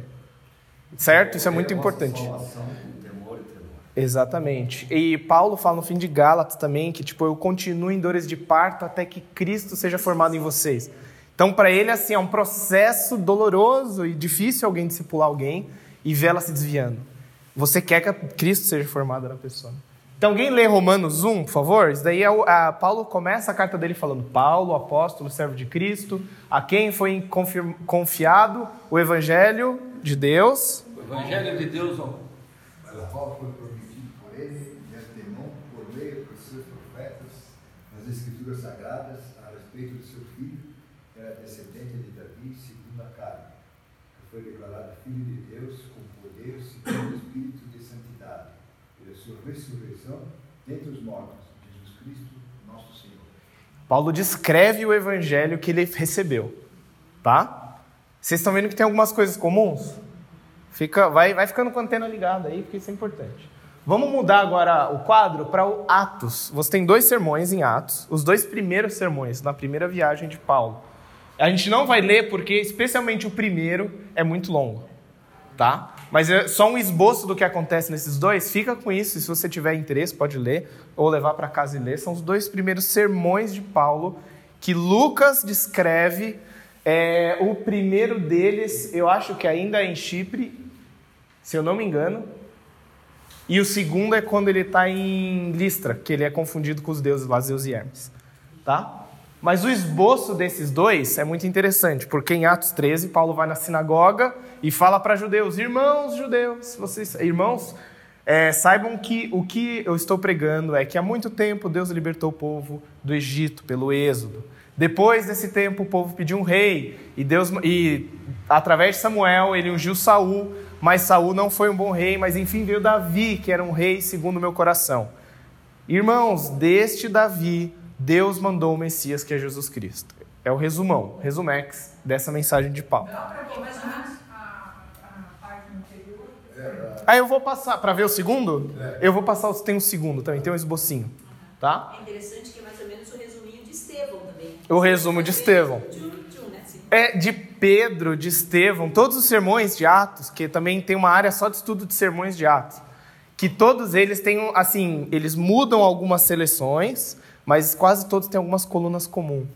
Certo? Isso é muito importante. Salvação com temor e tremor. Exatamente. E Paulo fala no fim de Gálatas também que tipo eu continuo em dores de parto até que Cristo seja formado em vocês. Então para ele assim é um processo doloroso e difícil alguém discipular alguém e ver ela se desviando. Você quer que Cristo seja formado na pessoa. Então alguém lê Romanos 1, por favor? Isso daí é o, a, Paulo começa a carta dele falando Paulo, apóstolo, servo de Cristo, a quem foi confir- confiado o evangelho de Deus. O Evangelho de Deus, ó, O qual foi ele, de antemão, por meio dos seus profetas, nas Escrituras Sagradas, a respeito do seu filho, que era descendente de Davi, segundo a carne, que foi declarado Filho de Deus, com poder, segundo o Espírito de Santidade, pela sua ressurreição dentre os mortos, Jesus Cristo, nosso Senhor. Paulo descreve o evangelho que ele recebeu, tá? Vocês estão vendo que tem algumas coisas comuns? Fica, vai, vai ficando com a antena ligada aí, porque isso é importante. Vamos mudar agora o quadro para o Atos. Você tem dois sermões em Atos, os dois primeiros sermões na primeira viagem de Paulo. A gente não vai ler porque, especialmente o primeiro, é muito longo, tá? Mas é só um esboço do que acontece nesses dois. Fica com isso, se você tiver interesse, pode ler ou levar para casa e ler. São os dois primeiros sermões de Paulo que Lucas descreve. É, o primeiro deles, eu acho que ainda é em Chipre, se eu não me engano. E o segundo é quando ele está em Listra, que ele é confundido com os deuses lá, Zeus e Hermes. Tá? Mas o esboço desses dois é muito interessante, porque em Atos 13, Paulo vai na sinagoga e fala para judeus: Irmãos judeus, vocês, irmãos, é, saibam que o que eu estou pregando é que há muito tempo Deus libertou o povo do Egito pelo Êxodo. Depois desse tempo, o povo pediu um rei e Deus e através de Samuel ele ungiu Saul, mas Saul não foi um bom rei, mas enfim veio Davi, que era um rei segundo o meu coração. Irmãos, deste Davi, Deus mandou o Messias, que é Jesus Cristo. É o resumão, resumex dessa mensagem de Paulo. Dá para botar a, a parte anterior? Aí eu vou passar, para ver o segundo? Eu vou passar, tem um segundo também, tem um esbocinho, tá? É interessante que é mais ou menos o resuminho de Estevão também. O resumo de Estevão. Né? Assim. É de Pedro, de Estevão, todos os sermões de Atos, que também tem uma área só de estudo de sermões de Atos, que todos eles têm, assim, eles mudam algumas seleções, mas quase todos têm algumas colunas comuns.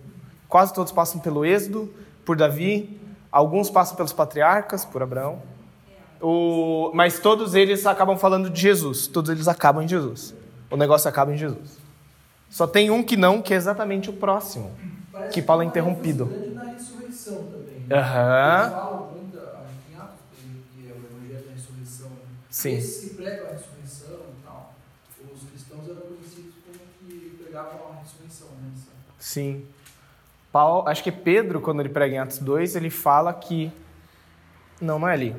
Quase todos passam pelo Êxodo, por Davi, alguns passam pelos patriarcas, por Abraão, o- mas todos eles acabam falando de Jesus, todos eles acabam em Jesus. O negócio acaba em Jesus. Só tem um que não, que é exatamente o próximo, Parece que Paulo é interrompido. Ressurreição também. né? Eles falam muito, em Atos, que é o evangelho da ressurreição. Sim. Esses que pregam a ressurreição e tal, os cristãos eram conhecidos como que pregavam a ressurreição, né? Sim. Paulo, acho que Pedro, quando ele prega em Atos 2, ele fala que. Não, não é ali.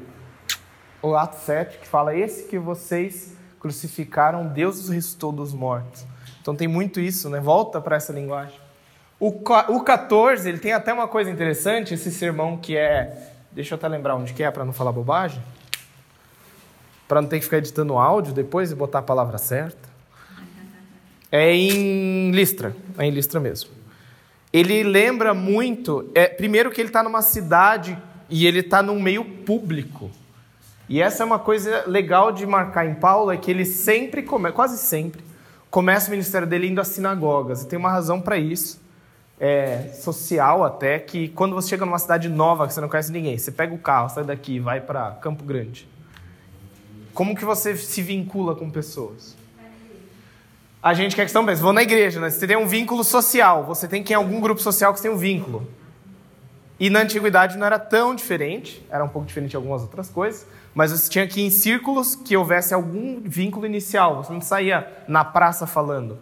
O Atos 7, que fala: Esse que vocês crucificaram, Deus os ressuscitou dos mortos. Então tem muito isso, né? Volta para essa linguagem. O, o 14, ele tem até uma coisa interessante, esse sermão que é. Deixa eu até lembrar onde que é para não falar bobagem. Para não ter que ficar editando áudio depois e botar a palavra certa. É em Listra. É em Listra mesmo. Ele lembra muito. É, primeiro, que ele está numa cidade e ele está num meio público. E essa é uma coisa legal de marcar em Paulo: é que ele sempre, come, quase sempre, começa o ministério dele indo às sinagogas. E tem uma razão para isso. É, social até, que quando você chega numa cidade nova que você não conhece ninguém, você pega o carro, sai daqui e vai para Campo Grande. Como que você se vincula com pessoas? A gente quer que estão bem. Vou na igreja, né? Você tem um vínculo social. Você tem que em algum grupo social que tem um vínculo. E na antiguidade não era tão diferente. Era um pouco diferente de algumas outras coisas. Mas você tinha que ir em círculos que houvesse algum vínculo inicial. Você não saía na praça falando.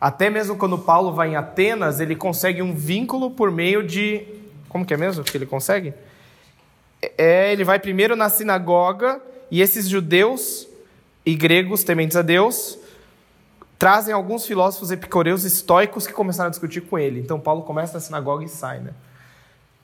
Até mesmo quando Paulo vai em Atenas, ele consegue um vínculo por meio de. Como que é mesmo que ele consegue? É, ele vai primeiro na sinagoga e esses judeus e gregos tementes a Deus trazem alguns filósofos epicureus estoicos que começaram a discutir com ele. Então Paulo começa na sinagoga e sai, né?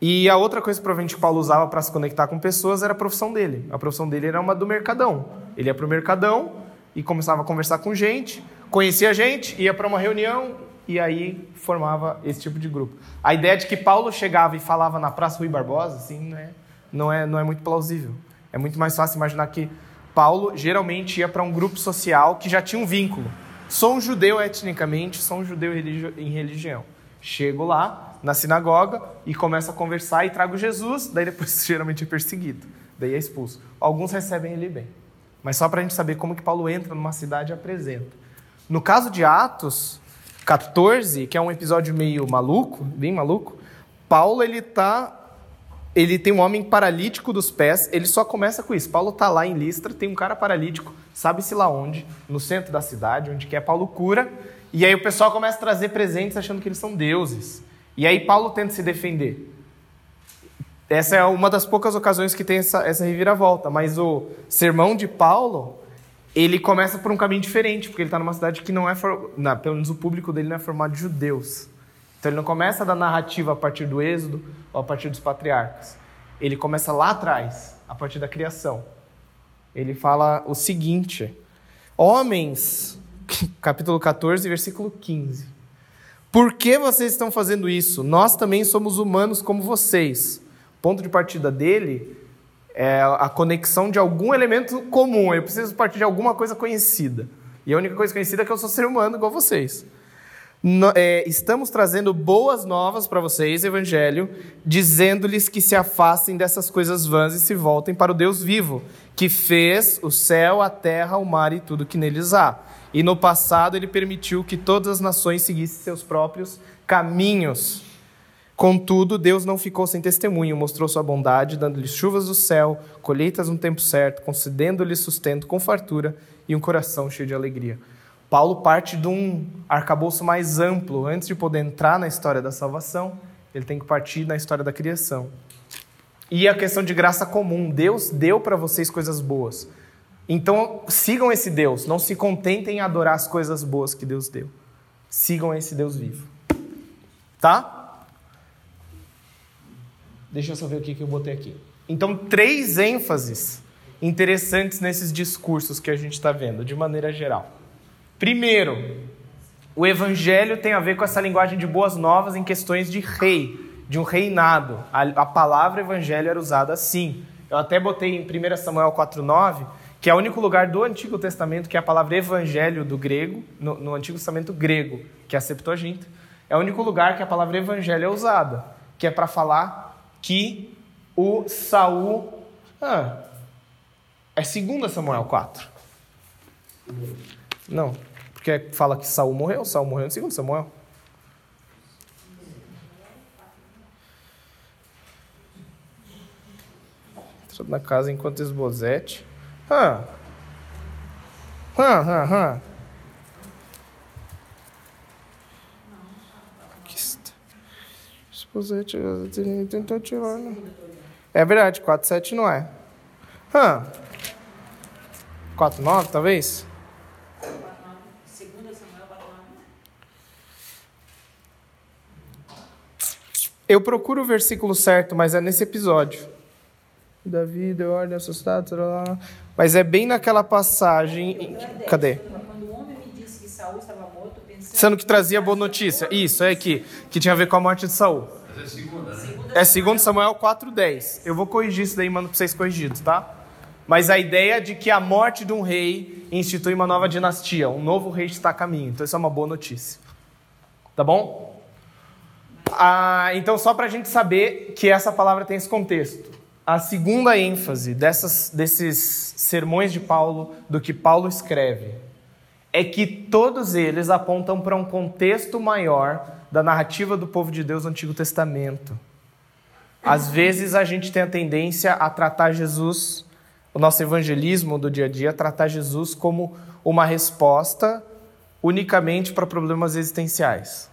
E a outra coisa que provavelmente Paulo usava para se conectar com pessoas era a profissão dele. A profissão dele era uma do mercadão. Ele ia para o mercadão e começava a conversar com gente, conhecia gente, ia para uma reunião e aí formava esse tipo de grupo. A ideia de que Paulo chegava e falava na Praça Rui Barbosa, assim, né, não é, não é muito plausível. É muito mais fácil imaginar que Paulo geralmente ia para um grupo social que já tinha um vínculo. Sou um judeu etnicamente, sou um judeu em religião. Chego lá na sinagoga e começo a conversar e trago Jesus, daí depois geralmente é perseguido, daí é expulso. Alguns recebem ele bem. Mas só para a gente saber como que Paulo entra numa cidade e apresenta. No caso de Atos 14, que é um episódio meio maluco, bem maluco, Paulo ele tá ele tem um homem paralítico dos pés, ele só começa com isso. Paulo tá lá em Listra, tem um cara paralítico, sabe-se lá onde, no centro da cidade, onde que é Paulo cura, e aí o pessoal começa a trazer presentes achando que eles são deuses. E aí Paulo tenta se defender. Essa é uma das poucas ocasiões que tem essa, essa reviravolta, mas o sermão de Paulo, ele começa por um caminho diferente, porque ele está numa cidade que não é, for, não, pelo menos o público dele não é formado de judeus. Então ele não começa da narrativa a partir do Êxodo ou a partir dos patriarcas. Ele começa lá atrás, a partir da criação. Ele fala o seguinte: Homens, capítulo 14, versículo 15. Por que vocês estão fazendo isso? Nós também somos humanos como vocês. Ponto de partida dele é a conexão de algum elemento comum. Eu preciso partir de alguma coisa conhecida. E a única coisa conhecida é que eu sou ser humano igual vocês. No- é, estamos trazendo boas novas para vocês, Evangelho, dizendo-lhes que se afastem dessas coisas vãs e se voltem para o Deus vivo, que fez o céu, a terra, o mar e tudo que neles há. E no passado ele permitiu que todas as nações seguissem seus próprios caminhos. Contudo, Deus não ficou sem testemunho, mostrou sua bondade, dando-lhes chuvas do céu, colheitas no tempo certo, concedendo-lhes sustento com fartura e um coração cheio de alegria. Paulo parte de um arcabouço mais amplo. Antes de poder entrar na história da salvação, ele tem que partir na história da criação. E a questão de graça comum. Deus deu para vocês coisas boas. Então, sigam esse Deus. Não se contentem em adorar as coisas boas que Deus deu. Sigam esse Deus vivo. Tá? Deixa eu só ver o que, que eu botei aqui. Então, três ênfases interessantes nesses discursos que a gente está vendo, de maneira geral. Primeiro, o evangelho tem a ver com essa linguagem de boas novas em questões de rei, de um reinado. A, a palavra evangelho era usada assim. Eu até botei em 1 Samuel 4,9, que é o único lugar do Antigo Testamento que é a palavra evangelho do grego, no, no Antigo Testamento grego, que é a Septuaginta, é o único lugar que a palavra evangelho é usada, que é para falar que o Saul. Ah, é 2 Samuel 4. Não, porque fala que Saul morreu, Saul morreu em 2 Samuel. Entrando na casa enquanto esbozete. Ah. Ah, ah, ah. Esbozete, tentou tirar, né? É verdade, 4,7 não é. Hã? 4,9 talvez? Eu procuro o versículo certo, mas é nesse episódio. Davi deu ordem assustado, mas é bem naquela passagem. Cadê? Pensando. Sendo que trazia boa notícia. Isso, é aqui. Que tinha a ver com a morte de Saul. É né? É 2 Samuel 4,10. Eu vou corrigir isso daí, mando para vocês corrigidos, tá? Mas a ideia de que a morte de um rei institui uma nova dinastia, um novo rei está a caminho. Então, isso é uma boa notícia. Tá bom? Ah, então, só para a gente saber que essa palavra tem esse contexto. A segunda ênfase dessas, desses sermões de Paulo, do que Paulo escreve, é que todos eles apontam para um contexto maior da narrativa do povo de Deus no Antigo Testamento. Às vezes a gente tem a tendência a tratar Jesus, o nosso evangelismo do dia a dia, tratar Jesus como uma resposta unicamente para problemas existenciais.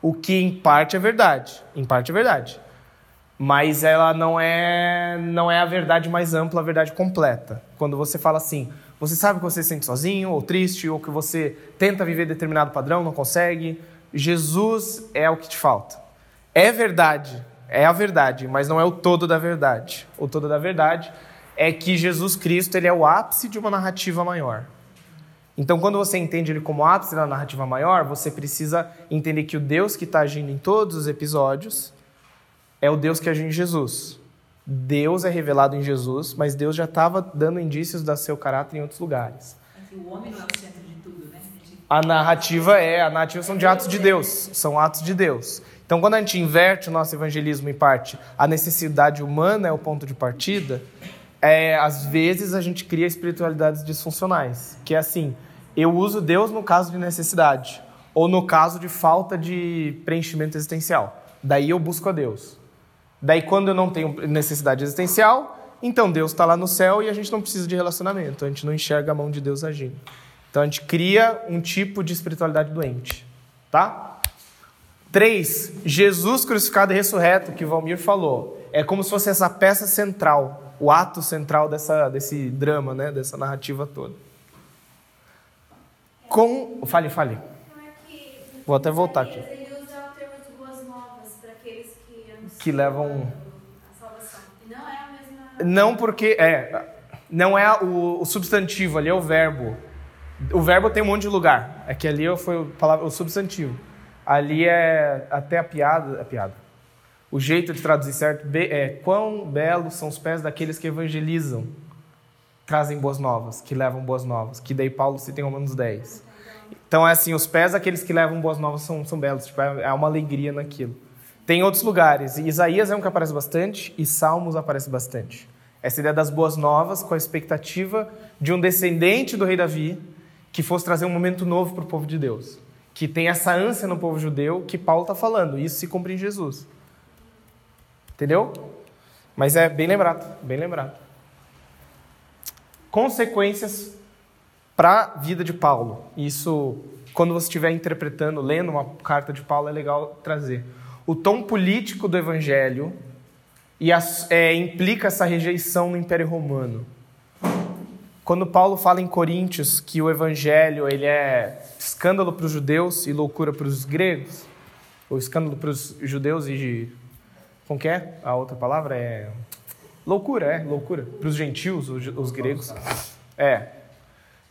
O que em parte é verdade, em parte é verdade. Mas ela não é não é a verdade mais ampla, a verdade completa. Quando você fala assim, você sabe que você se sente sozinho ou triste ou que você tenta viver determinado padrão, não consegue, Jesus é o que te falta. É verdade, é a verdade, mas não é o todo da verdade. O todo da verdade é que Jesus Cristo ele é o ápice de uma narrativa maior. Então, quando você entende ele como ápice da narrativa maior, você precisa entender que o Deus que está agindo em todos os episódios é o Deus que agiu em Jesus. Deus é revelado em Jesus, mas Deus já estava dando indícios do seu caráter em outros lugares. O homem não é o centro de tudo, né? A narrativa é, a narrativa são de atos de Deus, são atos de Deus. Então, quando a gente inverte o nosso evangelismo em parte, a necessidade humana é o ponto de partida, é, às vezes a gente cria espiritualidades disfuncionais, que é assim, eu uso Deus no caso de necessidade, ou no caso de falta de preenchimento existencial. Daí eu busco a Deus. Daí, quando eu não tenho necessidade existencial, então Deus está lá no céu e a gente não precisa de relacionamento, a gente não enxerga a mão de Deus agindo. Então a gente cria um tipo de espiritualidade doente, tá? Três, Jesus crucificado e ressurreto, que o Valmir falou. É como se fosse essa peça central, o ato central dessa, desse drama, né? dessa narrativa toda. Com. Fale, fale. Vou até voltar aqui. Ele usa o termo de boas novas para aqueles que levam. não é a mesma. Não porque. É, não é o, o substantivo, ali é o verbo. O verbo tem um monte de lugar. É que ali foi o, palavra, o substantivo. Ali é até a piada, a piada. O jeito de traduzir certo é quão belos são os pés daqueles que evangelizam, trazem boas novas, que levam boas novas, que daí Paulo cita em Romanos 10. Então é assim, os pés daqueles que levam boas novas são, são belos, tipo, é, é uma alegria naquilo. Tem outros lugares, e Isaías é um que aparece bastante e Salmos aparece bastante. Essa ideia das boas novas com a expectativa de um descendente do rei Davi que fosse trazer um momento novo para o povo de Deus que tem essa ânsia no povo judeu que Paulo está falando. Isso se cumpre em Jesus. Entendeu? Mas é bem lembrado, bem lembrado. Consequências para a vida de Paulo. Isso, quando você estiver interpretando, lendo uma carta de Paulo, é legal trazer. O tom político do evangelho e as, é, implica essa rejeição no Império Romano. Quando Paulo fala em Coríntios que o evangelho ele é escândalo para os judeus e loucura para os gregos, ou escândalo para os judeus e Como que é? A outra palavra é. Loucura, é, loucura. Para os gentios, os, os gregos. É.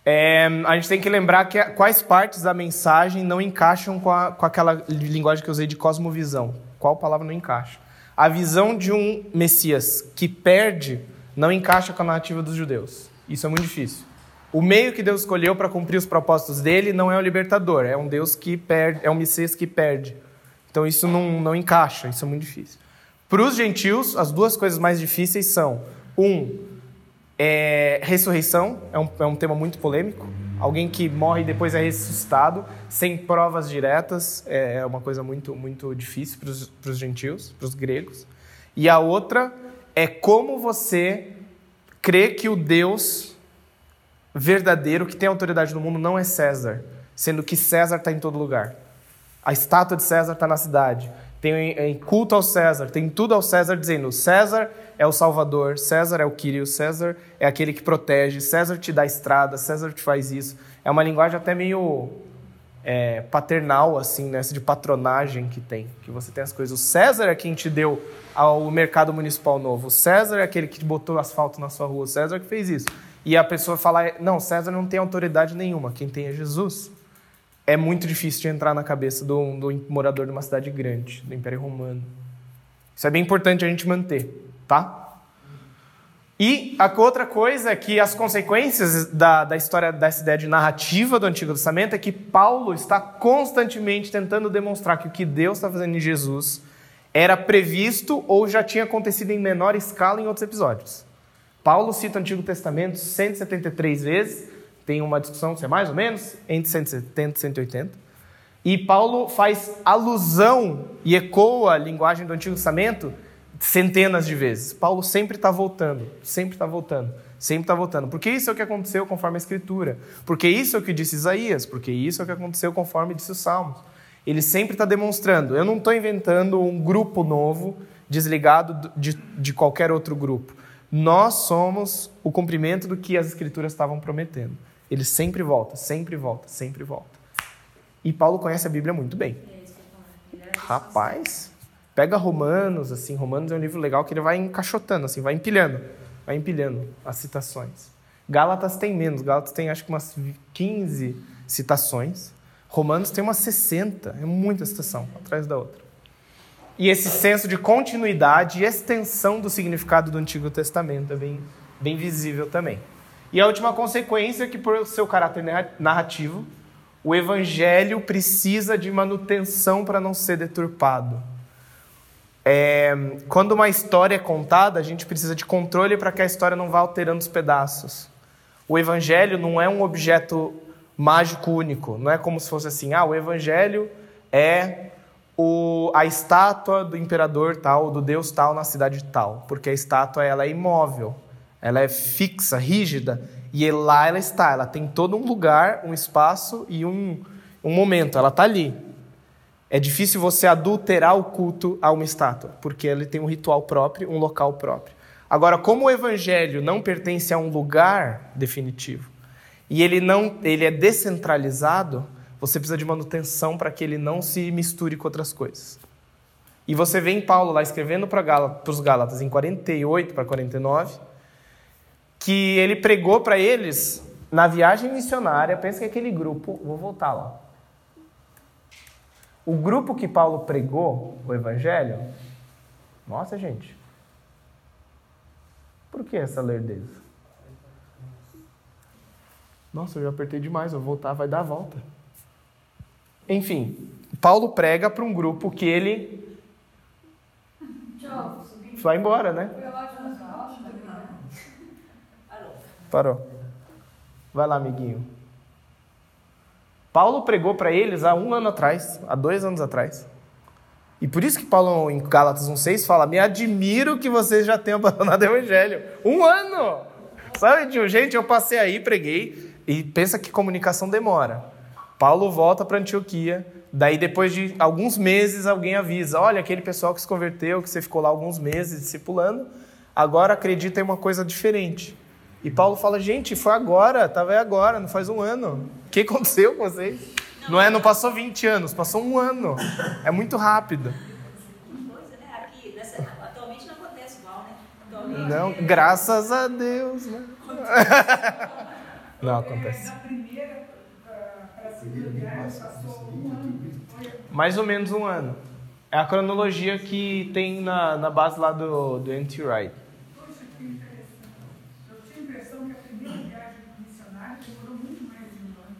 é. A gente tem que lembrar que quais partes da mensagem não encaixam com, a, com aquela linguagem que eu usei de cosmovisão. Qual palavra não encaixa? A visão de um Messias que perde não encaixa com a narrativa dos judeus. Isso é muito difícil. O meio que Deus escolheu para cumprir os propósitos dele não é o libertador, é um Deus que perde, é um Messias que perde. Então isso não, não encaixa, isso é muito difícil. Para os gentios, as duas coisas mais difíceis são: um, é, ressurreição, é um, é um tema muito polêmico. Alguém que morre e depois é ressuscitado, sem provas diretas, é, é uma coisa muito, muito difícil para os gentios, para os gregos. E a outra é como você crê que o Deus verdadeiro, que tem autoridade no mundo, não é César, sendo que César está em todo lugar. A estátua de César está na cidade tem culto ao César, tem tudo ao César dizendo: César é o Salvador, César é o Quírio, César é aquele que protege, César te dá estrada, César te faz isso. É uma linguagem até meio é, paternal, assim, né? de patronagem que tem, que você tem as coisas. O César é quem te deu o mercado municipal novo, o César é aquele que botou asfalto na sua rua, o César que fez isso. E a pessoa fala: não, César não tem autoridade nenhuma, quem tem é Jesus é muito difícil de entrar na cabeça do, do morador de uma cidade grande, do Império Romano. Isso é bem importante a gente manter, tá? E a outra coisa é que as consequências da, da história dessa ideia de narrativa do Antigo Testamento é que Paulo está constantemente tentando demonstrar que o que Deus está fazendo em Jesus era previsto ou já tinha acontecido em menor escala em outros episódios. Paulo cita o Antigo Testamento 173 vezes tem uma discussão se é mais ou menos entre 170 e 180. E Paulo faz alusão e ecoa a linguagem do Antigo Testamento centenas de vezes. Paulo sempre está voltando, sempre está voltando, sempre está voltando. Porque isso é o que aconteceu conforme a Escritura. Porque isso é o que disse Isaías. Porque isso é o que aconteceu conforme disse os Salmos. Ele sempre está demonstrando. Eu não estou inventando um grupo novo desligado de, de qualquer outro grupo. Nós somos o cumprimento do que as Escrituras estavam prometendo. Ele sempre volta, sempre volta, sempre volta. E Paulo conhece a Bíblia muito bem. Rapaz, pega Romanos, assim, Romanos é um livro legal que ele vai encaixotando, assim, vai empilhando, vai empilhando as citações. Gálatas tem menos, Gálatas tem acho que umas 15 citações. Romanos tem umas 60, é muita citação, atrás da outra. E esse senso de continuidade e extensão do significado do Antigo Testamento é bem, bem visível também. E a última consequência é que, por seu caráter narrativo, o evangelho precisa de manutenção para não ser deturpado. É, quando uma história é contada, a gente precisa de controle para que a história não vá alterando os pedaços. O evangelho não é um objeto mágico único, não é como se fosse assim: ah, o evangelho é o, a estátua do imperador tal, do deus tal na cidade tal, porque a estátua ela é imóvel ela é fixa, rígida, e lá ela está, ela tem todo um lugar, um espaço e um, um momento, ela está ali. É difícil você adulterar o culto a uma estátua, porque ele tem um ritual próprio, um local próprio. Agora, como o evangelho não pertence a um lugar definitivo, e ele não ele é descentralizado, você precisa de manutenção para que ele não se misture com outras coisas. E você vê em Paulo lá escrevendo para os Gálatas em 48 para 49, que ele pregou para eles na viagem missionária. Pensa que aquele grupo, vou voltar lá. O grupo que Paulo pregou o evangelho, nossa gente, por que essa lerdeza? Nossa, eu já apertei demais, vou voltar, vai dar a volta. Enfim, Paulo prega para um grupo que ele vai embora, né? Parou. Vai lá, amiguinho. Paulo pregou para eles há um ano atrás, há dois anos atrás. E por isso que Paulo, em Gálatas 1,6, fala: Me admiro que vocês já tenham abandonado o evangelho. Um ano! Sabe, tio? Gente, eu passei aí, preguei, e pensa que comunicação demora. Paulo volta para Antioquia, daí depois de alguns meses alguém avisa: Olha, aquele pessoal que se converteu, que você ficou lá alguns meses discipulando, agora acredita em uma coisa diferente. E Paulo fala, gente, foi agora, estava aí agora, não faz um ano. O que aconteceu com vocês? Não é, não passou 20 anos, passou um ano. É muito rápido. Coisa, né? Não, graças a Deus, né? Não acontece. Um Mais ou menos um ano. É a cronologia que tem na, na base lá do, do N.T. Wright. Poxa, que interessante. Eu tinha a impressão que a primeira viagem missionária demorou muito mais de um ano.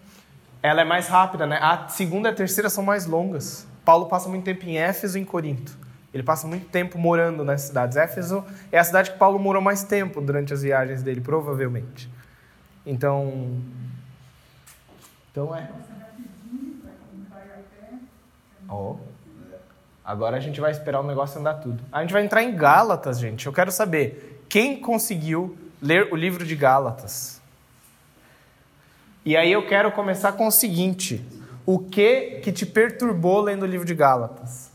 Ela é mais rápida, né? A segunda e a terceira são mais longas. Paulo passa muito tempo em Éfeso e em Corinto. Ele passa muito tempo morando nas cidades. Éfeso é a cidade que Paulo morou mais tempo durante as viagens dele, provavelmente. Então. Então é. Ó. Agora a gente vai esperar o negócio andar tudo. A gente vai entrar em Gálatas, gente. Eu quero saber quem conseguiu ler o livro de Gálatas. E aí eu quero começar com o seguinte: o que que te perturbou lendo o livro de Gálatas?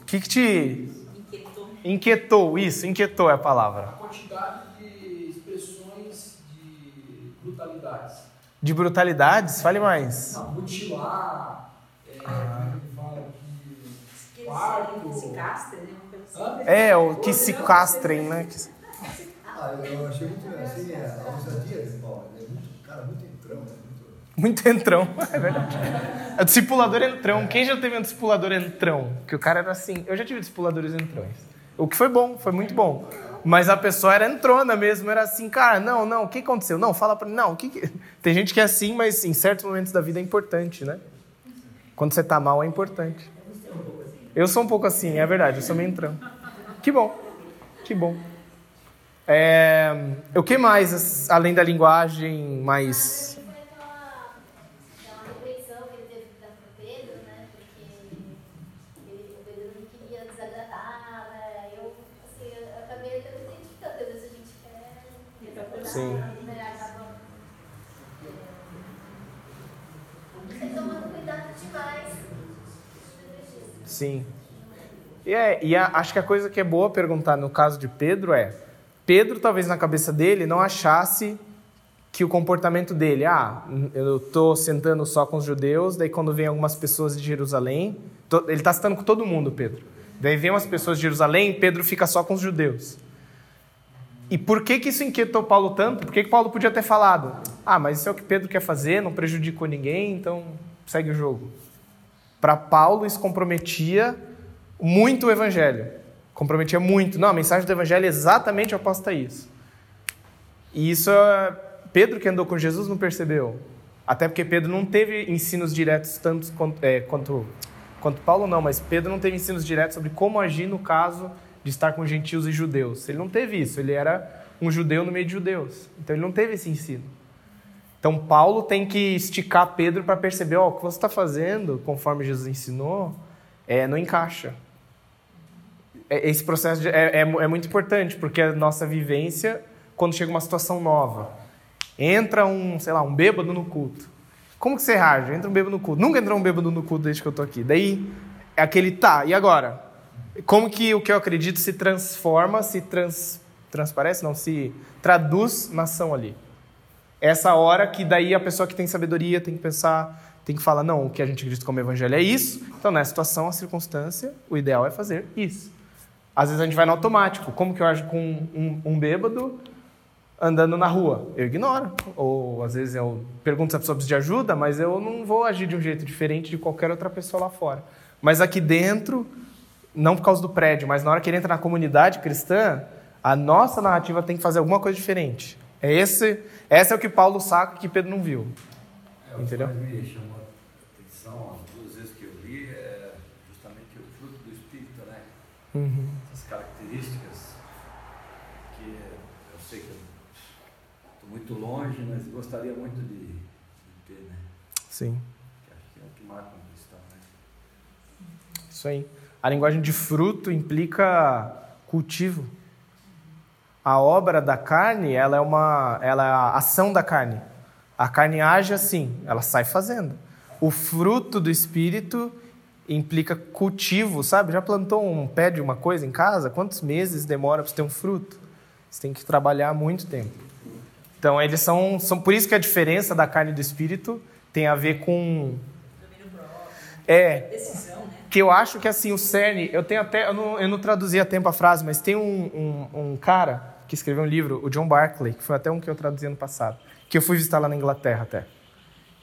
O que que te Inquietou. inquietou? Isso, inquietou é a palavra. A quantidade de expressões de brutalidades. De brutalidades? Fale mais. Não, mutilar, é, como é que fala Que se castrem, né? Assim. É, o que se castrem, né? Ah, eu achei muito assim, é, a ousadia de Paulo. Ele é muito, cara, muito entrão, né? Muito... Muito entrão, é verdade. É o discipulador entrão. Quem já teve um discipulador entrão? Que o cara era assim. Eu já tive discipuladores entrões. O que foi bom, foi muito bom. Mas a pessoa era entrona mesmo, era assim, cara, não, não, o que aconteceu? Não, fala pra mim, não, o que, que... Tem gente que é assim, mas em certos momentos da vida é importante, né? Quando você tá mal é importante. Eu sou um pouco assim, é verdade, eu sou meio entrão. Que bom, que bom. É, o que mais, além da linguagem mais... Foi aquela, aquela repreensão que ele teve que dar pro Pedro? Porque ele, o Pedro não queria desagradar? Eu, eu acabei até me identificando. Às vezes a gente quer desagradar, Sim. Sim. E, é, e a- acho que a coisa que é boa perguntar no caso de Pedro é: Pedro, talvez na cabeça dele, não achasse que o comportamento dele, ah, eu estou sentando só com os judeus, daí quando vem algumas pessoas de Jerusalém, ele está sentando com todo mundo, Pedro. Daí vem umas pessoas de Jerusalém, Pedro fica só com os judeus. E por que, que isso inquietou Paulo tanto? Por que, que Paulo podia ter falado? Ah, mas isso é o que Pedro quer fazer, não prejudicou ninguém, então segue o jogo. Para Paulo, isso comprometia muito o evangelho. Comprometia muito. Não, a mensagem do evangelho é exatamente oposta a isso. E isso, é- Pedro, que andou com Jesus, não percebeu. Até porque Pedro não teve ensinos diretos tantos quanto, é, quanto, quanto Paulo, não, mas Pedro não teve ensinos diretos sobre como agir no caso de estar com gentios e judeus. Ele não teve isso, ele era um judeu no meio de judeus. Então ele não teve esse ensino. Então Paulo tem que esticar Pedro para perceber, ó, o que você está fazendo, conforme Jesus ensinou, é, não encaixa. É- Esse processo de- é, é é muito importante, porque a nossa vivência, quando chega uma situação nova, entra um, sei lá, um bêbado no culto. Como que você reage? Entra um bêbado no culto. Nunca entrou um bêbado no culto desde que eu tô aqui. Daí é aquele, tá, e agora? Como que o que eu acredito se transforma, se trans, transparece, não, se traduz na ação ali? Essa hora que daí a pessoa que tem sabedoria tem que pensar, tem que falar, não, o que a gente acredita como evangelho é isso. Então, nessa situação, a circunstância, o ideal é fazer isso. Às vezes a gente vai no automático. Como que eu ajo com um, um bêbado andando na rua? Eu ignoro. Ou às vezes eu pergunto se a pessoa precisa de ajuda, mas eu não vou agir de um jeito diferente de qualquer outra pessoa lá fora. Mas aqui dentro, não por causa do prédio, mas na hora que ele entra na comunidade cristã, a nossa narrativa tem que fazer alguma coisa diferente. É esse, essa é o que Paulo saca que Pedro não viu. É, o que Entendeu? me chamou a atenção as duas vezes que eu li é justamente o fruto do Espírito, né? Uhum. Essas características que eu sei que eu estou muito longe, mas gostaria muito de, de ter, né? Sim. Acho que é o que marca um cristão, né? Isso aí. A linguagem de fruto implica cultivo. A obra da carne, ela é uma, ela é a ação da carne. A carne age assim, ela sai fazendo. O fruto do espírito implica cultivo, sabe? Já plantou um pé de uma coisa em casa? Quantos meses demora para ter um fruto? Você tem que trabalhar muito tempo. Então, eles são, são por isso que a diferença da carne e do espírito tem a ver com É. Que eu acho que assim, o CERN, eu tenho até. Eu não, eu não traduzi a tempo a frase, mas tem um, um, um cara que escreveu um livro, o John Barclay, que foi até um que eu traduzi ano passado, que eu fui visitar lá na Inglaterra até.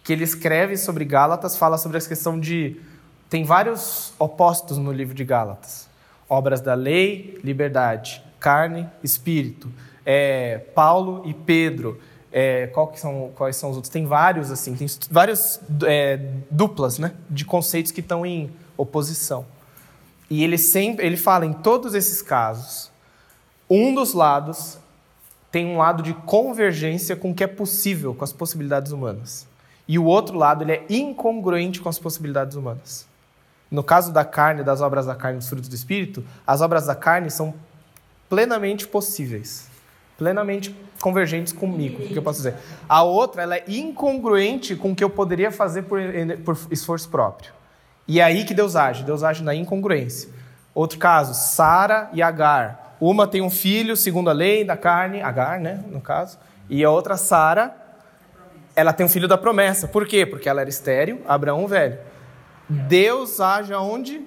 Que ele escreve sobre Gálatas, fala sobre essa questão de. Tem vários opostos no livro de Gálatas: obras da lei, liberdade, carne, espírito. É, Paulo e Pedro. É, são, quais são os outros? Tem vários, assim, tem várias é, duplas né, de conceitos que estão em oposição. E ele sempre ele fala em todos esses casos, um dos lados tem um lado de convergência com o que é possível com as possibilidades humanas. E o outro lado ele é incongruente com as possibilidades humanas. No caso da carne, das obras da carne, dos frutos do espírito, as obras da carne são plenamente possíveis, plenamente convergentes comigo, o que eu posso dizer. A outra, ela é incongruente com o que eu poderia fazer por, por esforço próprio. E é aí que Deus age, Deus age na incongruência. Outro caso, Sara e Agar. Uma tem um filho, segundo a lei da carne, Agar, né, no caso, e a outra, Sara, ela tem um filho da promessa. Por quê? Porque ela era estéril, Abraão velho. Deus age aonde?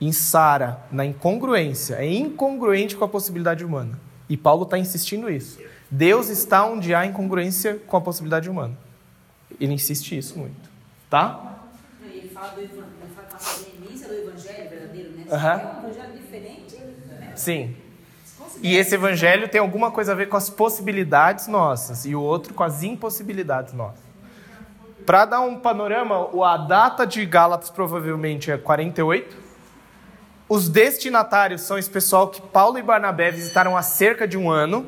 Em Sara, na incongruência. É incongruente com a possibilidade humana. E Paulo está insistindo isso. Deus está onde há incongruência com a possibilidade humana. Ele insiste isso muito. Tá? Ele fala do evangelho, do evangelho verdadeiro, né? É um evangelho diferente, né? Sim. E esse evangelho tem alguma coisa a ver com as possibilidades nossas e o outro com as impossibilidades nossas. Para dar um panorama, a data de Gálatas provavelmente é 48. Os destinatários são esse pessoal que Paulo e Barnabé visitaram há cerca de um ano.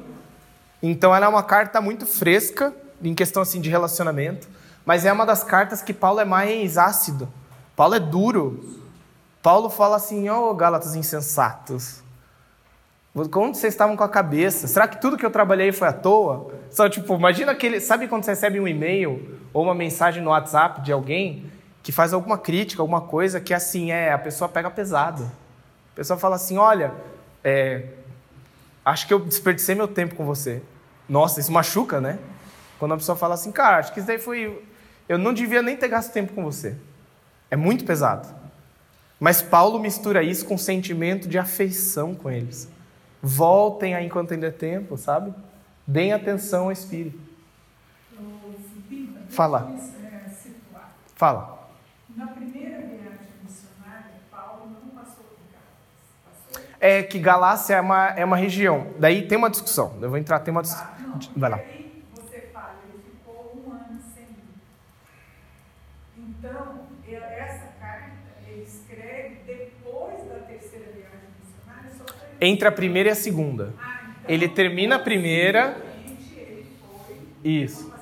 Então ela é uma carta muito fresca em questão assim de relacionamento, mas é uma das cartas que Paulo é mais ácido. Paulo é duro. Paulo fala assim: "Ó, Gálatas insensatos, como vocês estavam com a cabeça? Será que tudo que eu trabalhei foi à toa? Só tipo, imagina aquele. Sabe quando você recebe um e-mail ou uma mensagem no WhatsApp de alguém que faz alguma crítica, alguma coisa que assim é, a pessoa pega pesado. A pessoa fala assim: olha, é, acho que eu desperdicei meu tempo com você. Nossa, isso machuca, né? Quando a pessoa fala assim, cara, acho que isso daí foi. Eu não devia nem ter gasto tempo com você. É muito pesado. Mas Paulo mistura isso com um sentimento de afeição com eles. Voltem aí enquanto ainda é tempo, sabe? Deem atenção ao Espírito. Fala. É. Fala. Na primeira viagem missionária, Paulo não passou por Gálatas. Passou? É que Galácia é uma, é uma região. Daí tem uma discussão. Eu vou entrar, tem uma discussão. não, Vai lá. você fala, ele ficou um ano sem ir. Então, essa carta ele escreve depois da terceira viagem missionária. Entre a primeira e a segunda. Ah, então, Ele termina a primeira. ele foi Isso.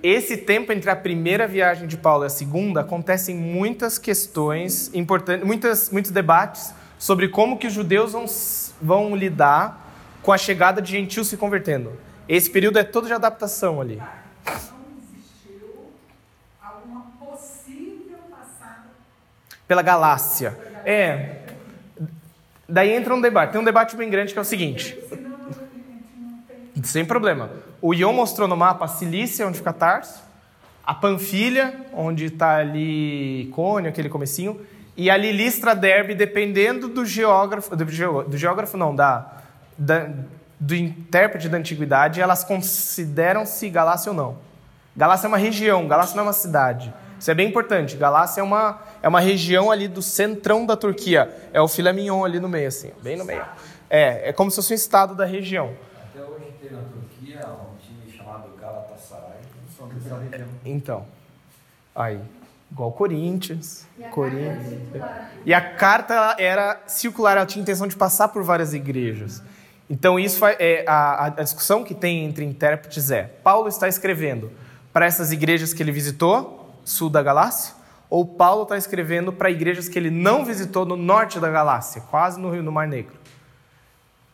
Esse tempo entre a primeira viagem de Paulo e a segunda acontecem muitas questões importantes, muitas, muitos debates sobre como que os judeus vão, vão lidar com a chegada de gentios se convertendo. Esse período é todo de adaptação ali. Pela Galácia. É. Daí entra um debate. Tem um debate bem grande que é o seguinte. Sem problema. O Ion mostrou no mapa a Cilícia, onde fica Tarso, a Panfilha, onde está ali Cônio, aquele comecinho, e ali Listra Derbe, dependendo do geógrafo, do, do geógrafo não, da, da- do intérprete da antiguidade, elas consideram-se Galácia ou não. Galácia é uma região, Galácia não é uma cidade. Isso é bem importante. Galácia é uma, é uma região ali do centrão da Turquia. É o filé mignon ali no meio, assim, bem no meio. É, é como se fosse um estado da região. Até hoje tem na Turquia um time chamado Galatasaray, que são dessa região. Então, aí, igual Corinthians, E a Corinthians. carta é circular. E a carta era circular, ela tinha intenção de passar por várias igrejas. Então isso é a, a discussão que tem entre intérpretes é: Paulo está escrevendo para essas igrejas que ele visitou, sul da Galácia, ou Paulo está escrevendo para igrejas que ele não visitou no norte da Galácia, quase no Rio no Mar Negro.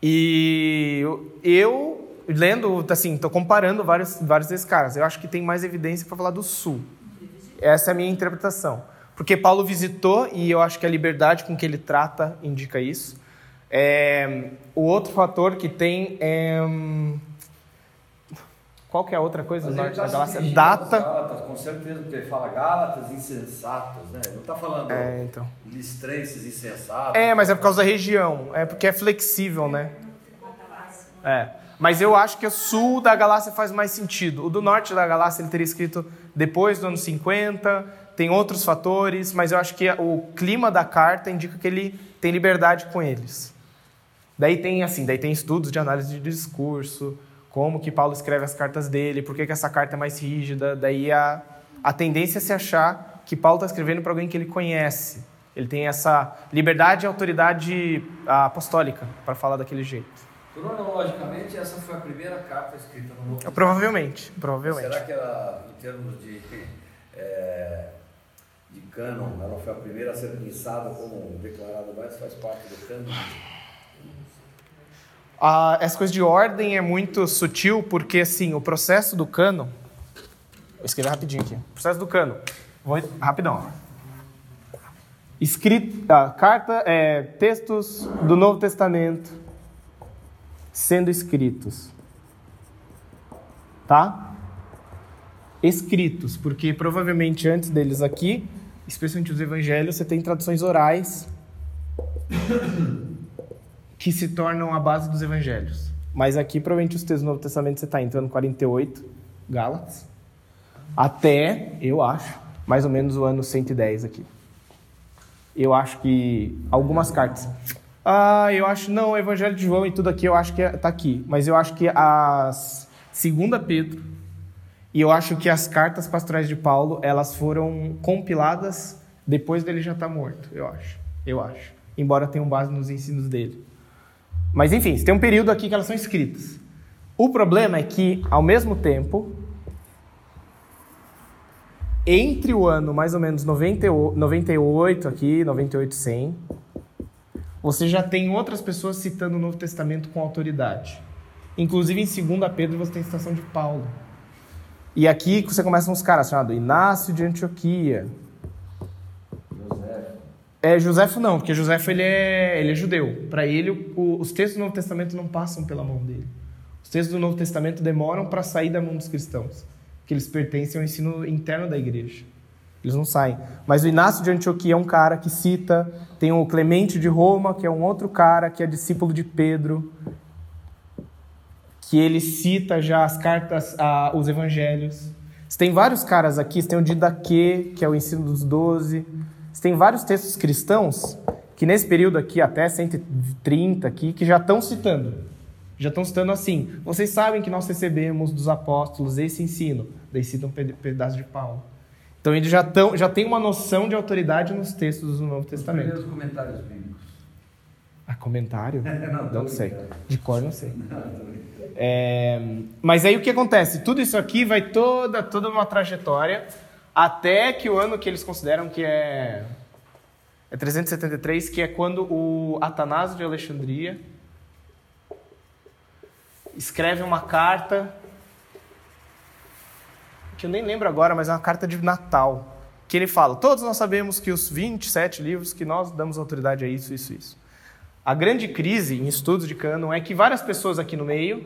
E eu- eu, lendo, assim, estou comparando vários, vários desses caras. Eu acho que tem mais evidência para falar do Sul. Essa é a minha interpretação. Porque Paulo visitou, e eu acho que a liberdade com que ele trata indica isso. É, o outro fator que tem é. hum, Qual que é a outra coisa do norte tá da aos Data. Gálatas, com certeza, porque ele fala Gálatas insensatos, né? Ele não está falando É, então. listrenses insensatos. É, mas é por causa da região. É porque é flexível, né? É. Mas eu acho que o sul da galáxia faz mais sentido. O do norte da galáxia ele teria escrito depois do ano 50, tem outros fatores, mas eu acho que o clima da carta indica que ele tem liberdade com eles. Daí tem assim, daí tem estudos de análise de discurso, como que Paulo escreve as cartas dele, por que, que essa carta é mais rígida. Daí a, a tendência é se achar que Paulo está escrevendo para alguém que ele conhece. Ele tem essa liberdade e autoridade apostólica para falar daquele jeito. Cronologicamente, essa foi a primeira carta escrita no Novo Testamento. Provavelmente, provavelmente. Será que ela, em termos de, é, de cânon, ela foi a primeira a ser pensada como declarada, mas faz parte do cânon? Ah, essa coisa de ordem é muito sutil, porque assim, o processo do cano. Vou escrever rapidinho aqui. O processo do cano. Vou rapidão. Escrita, carta, é, textos do Novo Testamento sendo escritos. Tá? Escritos, porque provavelmente antes deles aqui, especialmente os evangelhos, você tem traduções orais que se tornam a base dos evangelhos. Mas aqui, provavelmente, os textos do Novo Testamento você está entrando 48, Gálatas, até, eu acho, mais ou menos o ano 110 aqui. Eu acho que algumas cartas. Ah, eu acho, não, o Evangelho de João e tudo aqui, eu acho que está aqui. Mas eu acho que as Segunda Pedro e eu acho que as cartas pastorais de Paulo, elas foram compiladas depois dele já estar morto, eu acho. Eu acho. Embora tenham base nos ensinos dele. Mas enfim, tem um período aqui que elas são escritas. O problema é que, ao mesmo tempo, entre o ano mais ou menos 98, 98 aqui, 98, 100, você já tem outras pessoas citando o Novo Testamento com autoridade. Inclusive em 2 Pedro você tem citação de Paulo. E aqui você começa uns caras chamados Inácio de Antioquia. José. É, Joséfo não, porque Joséfo ele é, ele é judeu. Para ele, o, os textos do Novo Testamento não passam pela mão dele. Os textos do Novo Testamento demoram para sair da mão dos cristãos, porque eles pertencem ao ensino interno da igreja. Eles não saem. Mas o Inácio de Antioquia é um cara que cita, tem o Clemente de Roma, que é um outro cara que é discípulo de Pedro, que ele cita já as cartas, ah, os evangelhos. Você tem vários caras aqui, você tem o Didaquê, que é o ensino dos doze. Você tem vários textos cristãos que nesse período aqui, até 130 aqui, que já estão citando. Já estão citando assim, vocês sabem que nós recebemos dos apóstolos esse ensino. Daí citam um pedaço de Paulo. Então eles já, tão, já têm uma noção de autoridade nos textos do Novo Os Testamento. primeiros comentários bíblicos. Ah, comentário? Não, Não sei. brincando. De cor não sei. Não. É, mas aí o que acontece? Tudo isso aqui vai toda, toda uma trajetória até que o ano que eles consideram que é, é 373, que é quando o Atanásio de Alexandria escreve uma carta que eu nem lembro agora, mas é uma carta de Natal, que ele fala: todos nós sabemos que os 27 livros que nós damos autoridade a isso, isso, isso. A grande crise em estudos de cânon é que várias pessoas aqui no meio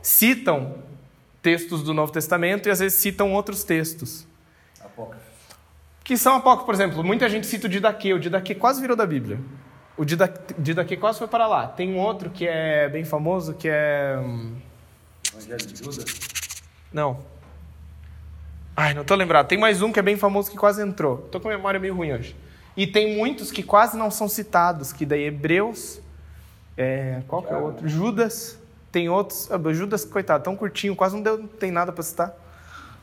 citam textos do Novo Testamento e às vezes citam outros textos. Apócrifo. Que são apócrifos, por exemplo, muita gente cita o Didaquê, o Didaquê quase virou da Bíblia. O Dida- Didaquê quase foi para lá. Tem um outro que é bem famoso, que é... hum, Evangelho de Judas. Não. Ai, não tô lembrado. Tem mais um que é bem famoso que quase entrou. Tô com a memória meio ruim hoje. E tem muitos que quase não são citados, que daí Hebreus, é, qual que é o outro? Judas, tem outros. ah, Judas, coitado, tão curtinho, quase não, deu, não tem nada para citar.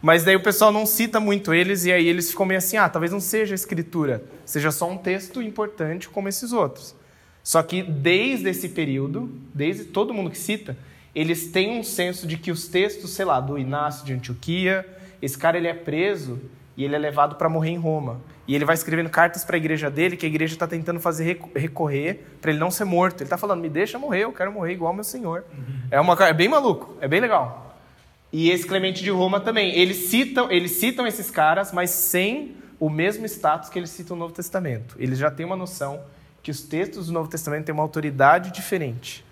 Mas daí o pessoal não cita muito eles e aí eles ficam meio assim, ah, talvez não seja escritura, seja só um texto importante como esses outros. Só que desde esse período, desde todo mundo que cita, eles têm um senso de que os textos, sei lá, do Inácio de Antioquia, esse cara ele é preso e ele é levado para morrer em Roma. E ele vai escrevendo cartas para a igreja dele, que a igreja está tentando fazer reco- recorrer para ele não ser morto. Ele está falando, me deixa morrer, eu quero morrer igual meu senhor. É, uma, é bem maluco, é bem legal. E esse Clemente de Roma também. Eles citam, eles citam esses caras, mas sem o mesmo status que eles citam no Novo Testamento. Eles já têm uma noção que os textos do Novo Testamento têm uma autoridade diferente.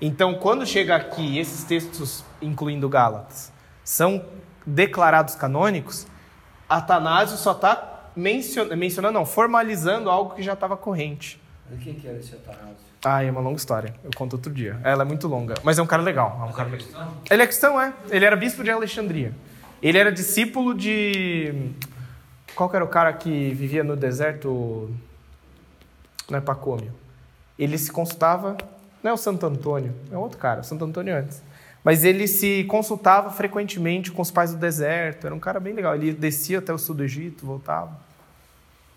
Então, quando chega aqui esses textos, incluindo Gálatas, são declarados canônicos, Atanásio só está mencionando, não, formalizando algo que já estava corrente. E quem que era esse Atanásio? Ah, é uma longa história. Eu conto outro dia. Ela é muito longa. Mas é um cara legal. É um Mas cara é cristão? Ele é cristão, é. Ele era bispo de Alexandria. Ele era discípulo de. Qual era o cara que vivia no deserto? Não é Pacômio. Ele se consultava. Não é o Santo Antônio, é outro cara, o Santo Antônio antes. Mas ele se consultava frequentemente com os pais do deserto. Era um cara bem legal. Ele descia até o sul do Egito, voltava.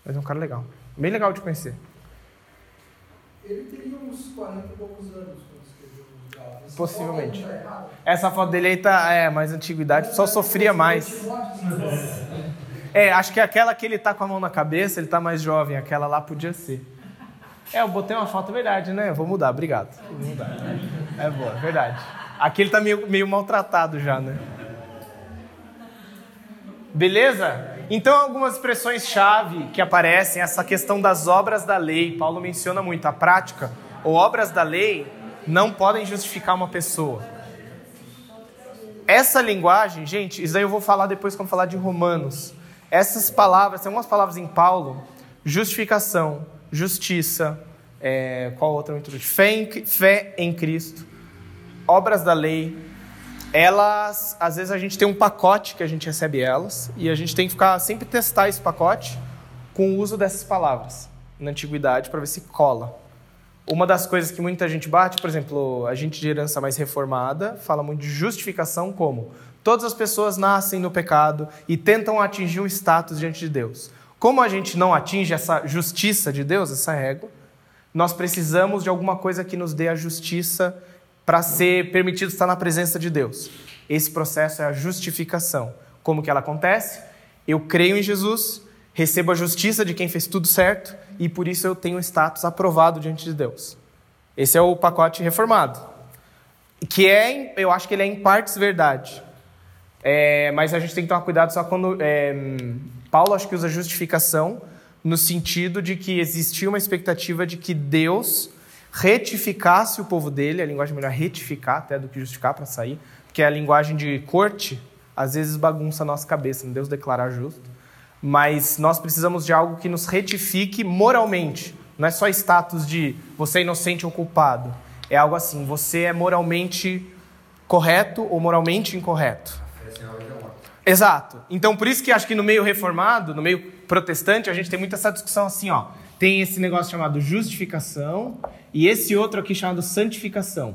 Mas é um cara legal. Bem legal de conhecer. Ele teria uns 40 e poucos anos quando escreveu os Gálatas. Essa Possivelmente. tá. Essa foto dele aí tá. É, mais antiguidade, só sofria mais. É, acho que aquela que ele tá com a mão na cabeça, ele tá mais jovem, aquela lá podia ser. É, eu botei uma foto, verdade, né? Eu vou mudar, obrigado. Vou mudar. É boa, verdade. Aqui ele tá meio, meio maltratado já, né? Beleza? Então, algumas expressões-chave que aparecem, essa questão das obras da lei. Paulo menciona muito. A prática ou obras da lei não podem justificar uma pessoa. Essa linguagem, gente, isso aí eu vou falar depois quando falar de Romanos. Essas palavras, tem algumas palavras em Paulo: justificação, justiça, é, qual outra? Fé em, fé em Cristo, obras da lei. Elas, às vezes a gente tem um pacote que a gente recebe elas e a gente tem que ficar sempre testar esse pacote com o uso dessas palavras na antiguidade para ver se cola. Uma das coisas que muita gente bate, por exemplo, a gente de herança mais reformada fala muito de justificação como todas as pessoas nascem no pecado e tentam atingir um status diante de Deus. Como a gente não atinge essa justiça de Deus, essa régua, nós precisamos de alguma coisa que nos dê a justiça para ser permitido estar na presença de Deus. Esse processo é a justificação. Como que ela acontece? Eu creio em Jesus, recebo a justiça de quem fez tudo certo e por isso eu tenho um status aprovado diante de Deus. Esse é o pacote reformado. Que é, eu acho que ele é em partes verdade. É, mas a gente tem que tomar cuidado só quando. é, Paulo acho que usa justificação no sentido de que existia uma expectativa de que Deus retificasse o povo dele, a linguagem melhor é retificar até do que justificar para sair, porque a linguagem de corte às vezes bagunça a nossa cabeça? Deus declarar justo. Mas nós precisamos de algo que nos retifique moralmente. Não é só status de você é inocente ou culpado. É algo assim, você é moralmente correto ou moralmente incorreto. Exato. Então, por isso que acho que no meio reformado, no meio protestante, a gente tem muito essa discussão assim, ó. Tem esse negócio chamado justificação e esse outro aqui chamado santificação.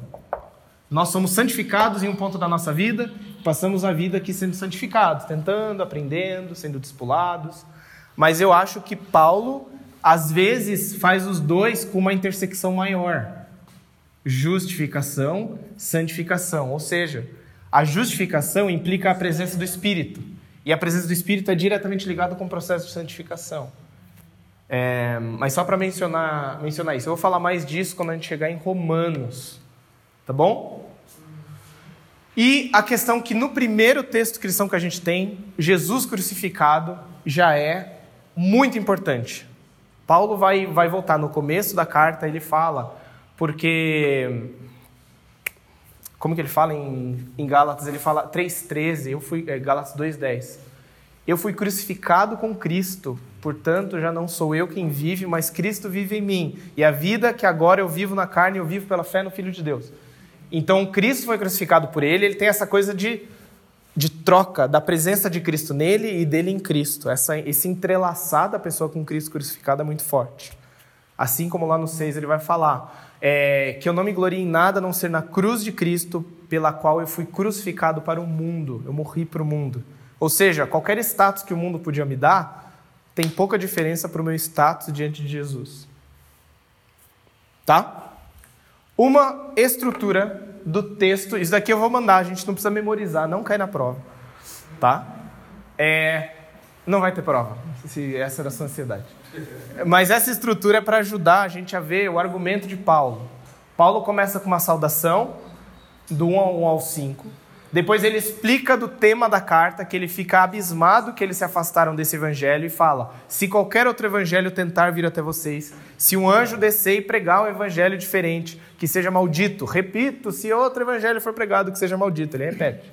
Nós somos santificados em um ponto da nossa vida, passamos a vida aqui sendo santificados, tentando, aprendendo, sendo discipulados. Mas eu acho que Paulo, às vezes, faz os dois com uma intersecção maior. Justificação, santificação. Ou seja, a justificação implica a presença do Espírito. E a presença do Espírito é diretamente ligada com o processo de santificação. É, mas só para mencionar, mencionar isso, eu vou falar mais disso quando a gente chegar em Romanos. Tá bom? E a questão que no primeiro texto cristão que a gente tem, Jesus crucificado já é muito importante. Paulo vai, vai voltar no começo da carta, ele fala, porque. Como que ele fala em, em Gálatas? Ele fala 3,13, eu fui. É, Gálatas 2,10. Eu fui crucificado com Cristo, portanto já não sou eu quem vive, mas Cristo vive em mim. E a vida que agora eu vivo na carne, eu vivo pela fé no Filho de Deus. Então Cristo foi crucificado por ele, ele tem essa coisa de, de troca da presença de Cristo nele e dele em Cristo. Essa, esse entrelaçar da pessoa com Cristo crucificado é muito forte. Assim como lá no 6 ele vai falar é, que eu não me glorie em nada a não ser na cruz de Cristo, pela qual eu fui crucificado para o mundo, eu morri para o mundo. Ou seja, qualquer status que o mundo podia me dar tem pouca diferença para o meu status diante de Jesus. Tá? Uma estrutura do texto, isso daqui eu vou mandar, a gente não precisa memorizar, não cai na prova. Tá? É, não vai ter prova, se essa era a sua ansiedade. Mas essa estrutura é para ajudar a gente a ver o argumento de Paulo. Paulo começa com uma saudação, do 1 ao 1 ao 5. Depois ele explica do tema da carta, que ele fica abismado que eles se afastaram desse evangelho e fala: se qualquer outro evangelho tentar vir até vocês, se um anjo descer e pregar um evangelho diferente, que seja maldito. Repito, se outro evangelho for pregado, que seja maldito. Ele repete.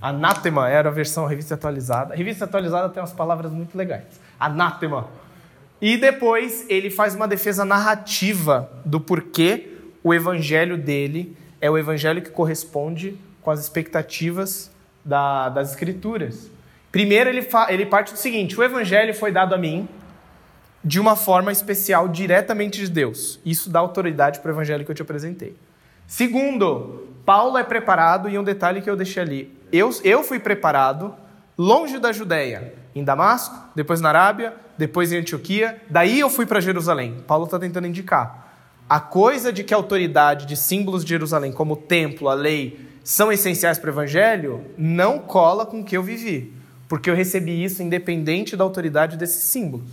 Anátema era a versão revista atualizada. Revista atualizada tem umas palavras muito legais. Anátema. E depois ele faz uma defesa narrativa do porquê o evangelho dele é o evangelho que corresponde com as expectativas da, das escrituras. Primeiro, ele, ele parte do seguinte: o evangelho foi dado a mim de uma forma especial, diretamente de Deus. Isso dá autoridade para o evangelho que eu te apresentei. Segundo, Paulo é preparado, e um detalhe que eu deixei ali: eu, eu fui preparado longe da Judéia, em Damasco, depois na Arábia, depois em Antioquia, daí eu fui para Jerusalém. Paulo está tentando indicar. A coisa de que a autoridade de símbolos de Jerusalém, como o templo, a lei, são essenciais para o evangelho, não cola com o que eu vivi, porque eu recebi isso independente da autoridade desses símbolos.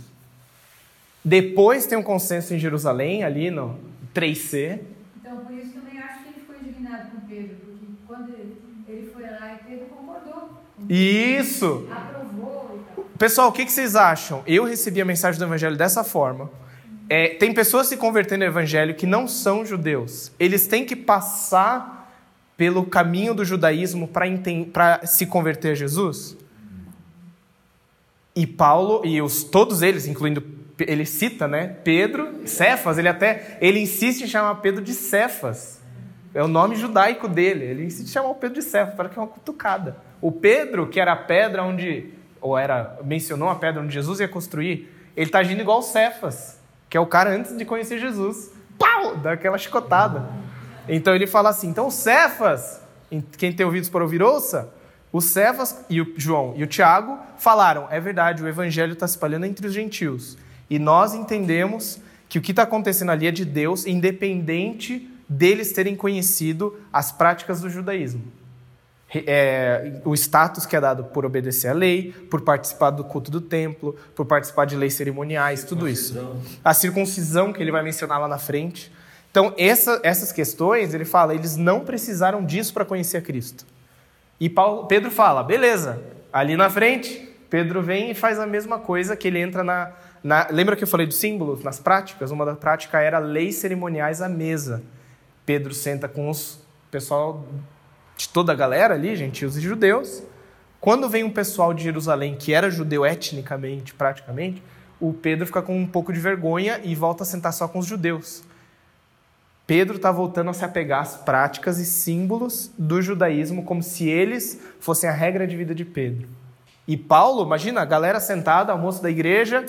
Depois tem um consenso em Jerusalém, ali no 3C. Então, por isso também acho que ele ficou indignado com Pedro, porque quando ele foi lá e Pedro concordou. Isso! Aprovou. Pessoal, o que vocês acham? Eu recebi a mensagem do evangelho dessa forma. É, tem pessoas se convertendo no evangelho que não são judeus. Eles têm que passar pelo caminho do judaísmo para se converter a Jesus? E Paulo, e os, todos eles, incluindo ele cita, né? Pedro, Cefas, ele até ele insiste em chamar Pedro de Cefas. É o nome judaico dele. Ele insiste em chamar o Pedro de Cefas, para que é uma cutucada. O Pedro, que era a pedra onde ou era mencionou a pedra onde Jesus ia construir, ele está agindo igual Cefas, que é o cara antes de conhecer Jesus. Pau! Dá aquela chicotada. Então ele fala assim: então Cefas, quem tem ouvidos para ouvir, ouça. O Cefas e o João e o Tiago falaram: é verdade, o evangelho está se espalhando entre os gentios. E nós entendemos que o que está acontecendo ali é de Deus, independente deles terem conhecido as práticas do judaísmo. É, o status que é dado por obedecer à lei, por participar do culto do templo, por participar de leis cerimoniais, tudo isso. A circuncisão que ele vai mencionar lá na frente. Então, essa, essas questões, ele fala, eles não precisaram disso para conhecer a Cristo. E Paulo, Pedro fala, beleza, ali na frente, Pedro vem e faz a mesma coisa que ele entra na, na, lembra que eu falei dos símbolos? Nas práticas, uma da prática era leis cerimoniais à mesa. Pedro senta com os pessoal de toda a galera ali, gentios e judeus. Quando vem um pessoal de Jerusalém que era judeu etnicamente, praticamente, o Pedro fica com um pouco de vergonha e volta a sentar só com os judeus. Pedro está voltando a se apegar às práticas e símbolos do judaísmo como se eles fossem a regra de vida de Pedro. E Paulo, imagina, a galera sentada, almoço da igreja,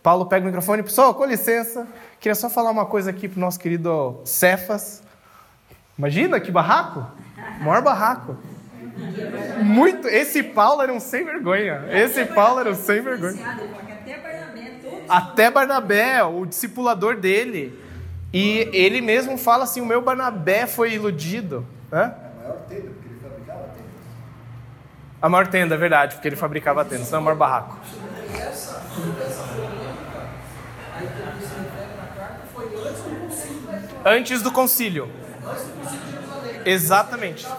Paulo pega o microfone, pessoal, com licença, queria só falar uma coisa aqui para o nosso querido Cefas. Imagina que barraco! O maior barraco. Muito. Esse Paulo era um sem vergonha. Esse Paulo era um sem vergonha. Até Barnabé, o discipulador dele. E ele mesmo fala assim: o meu Barnabé foi iludido. Hã? A maior tenda, porque ele fabricava tendas. A maior tenda, é verdade, porque ele fabricava tendas, não é o maior barraco. Antes do concílio. Exatamente. Ainda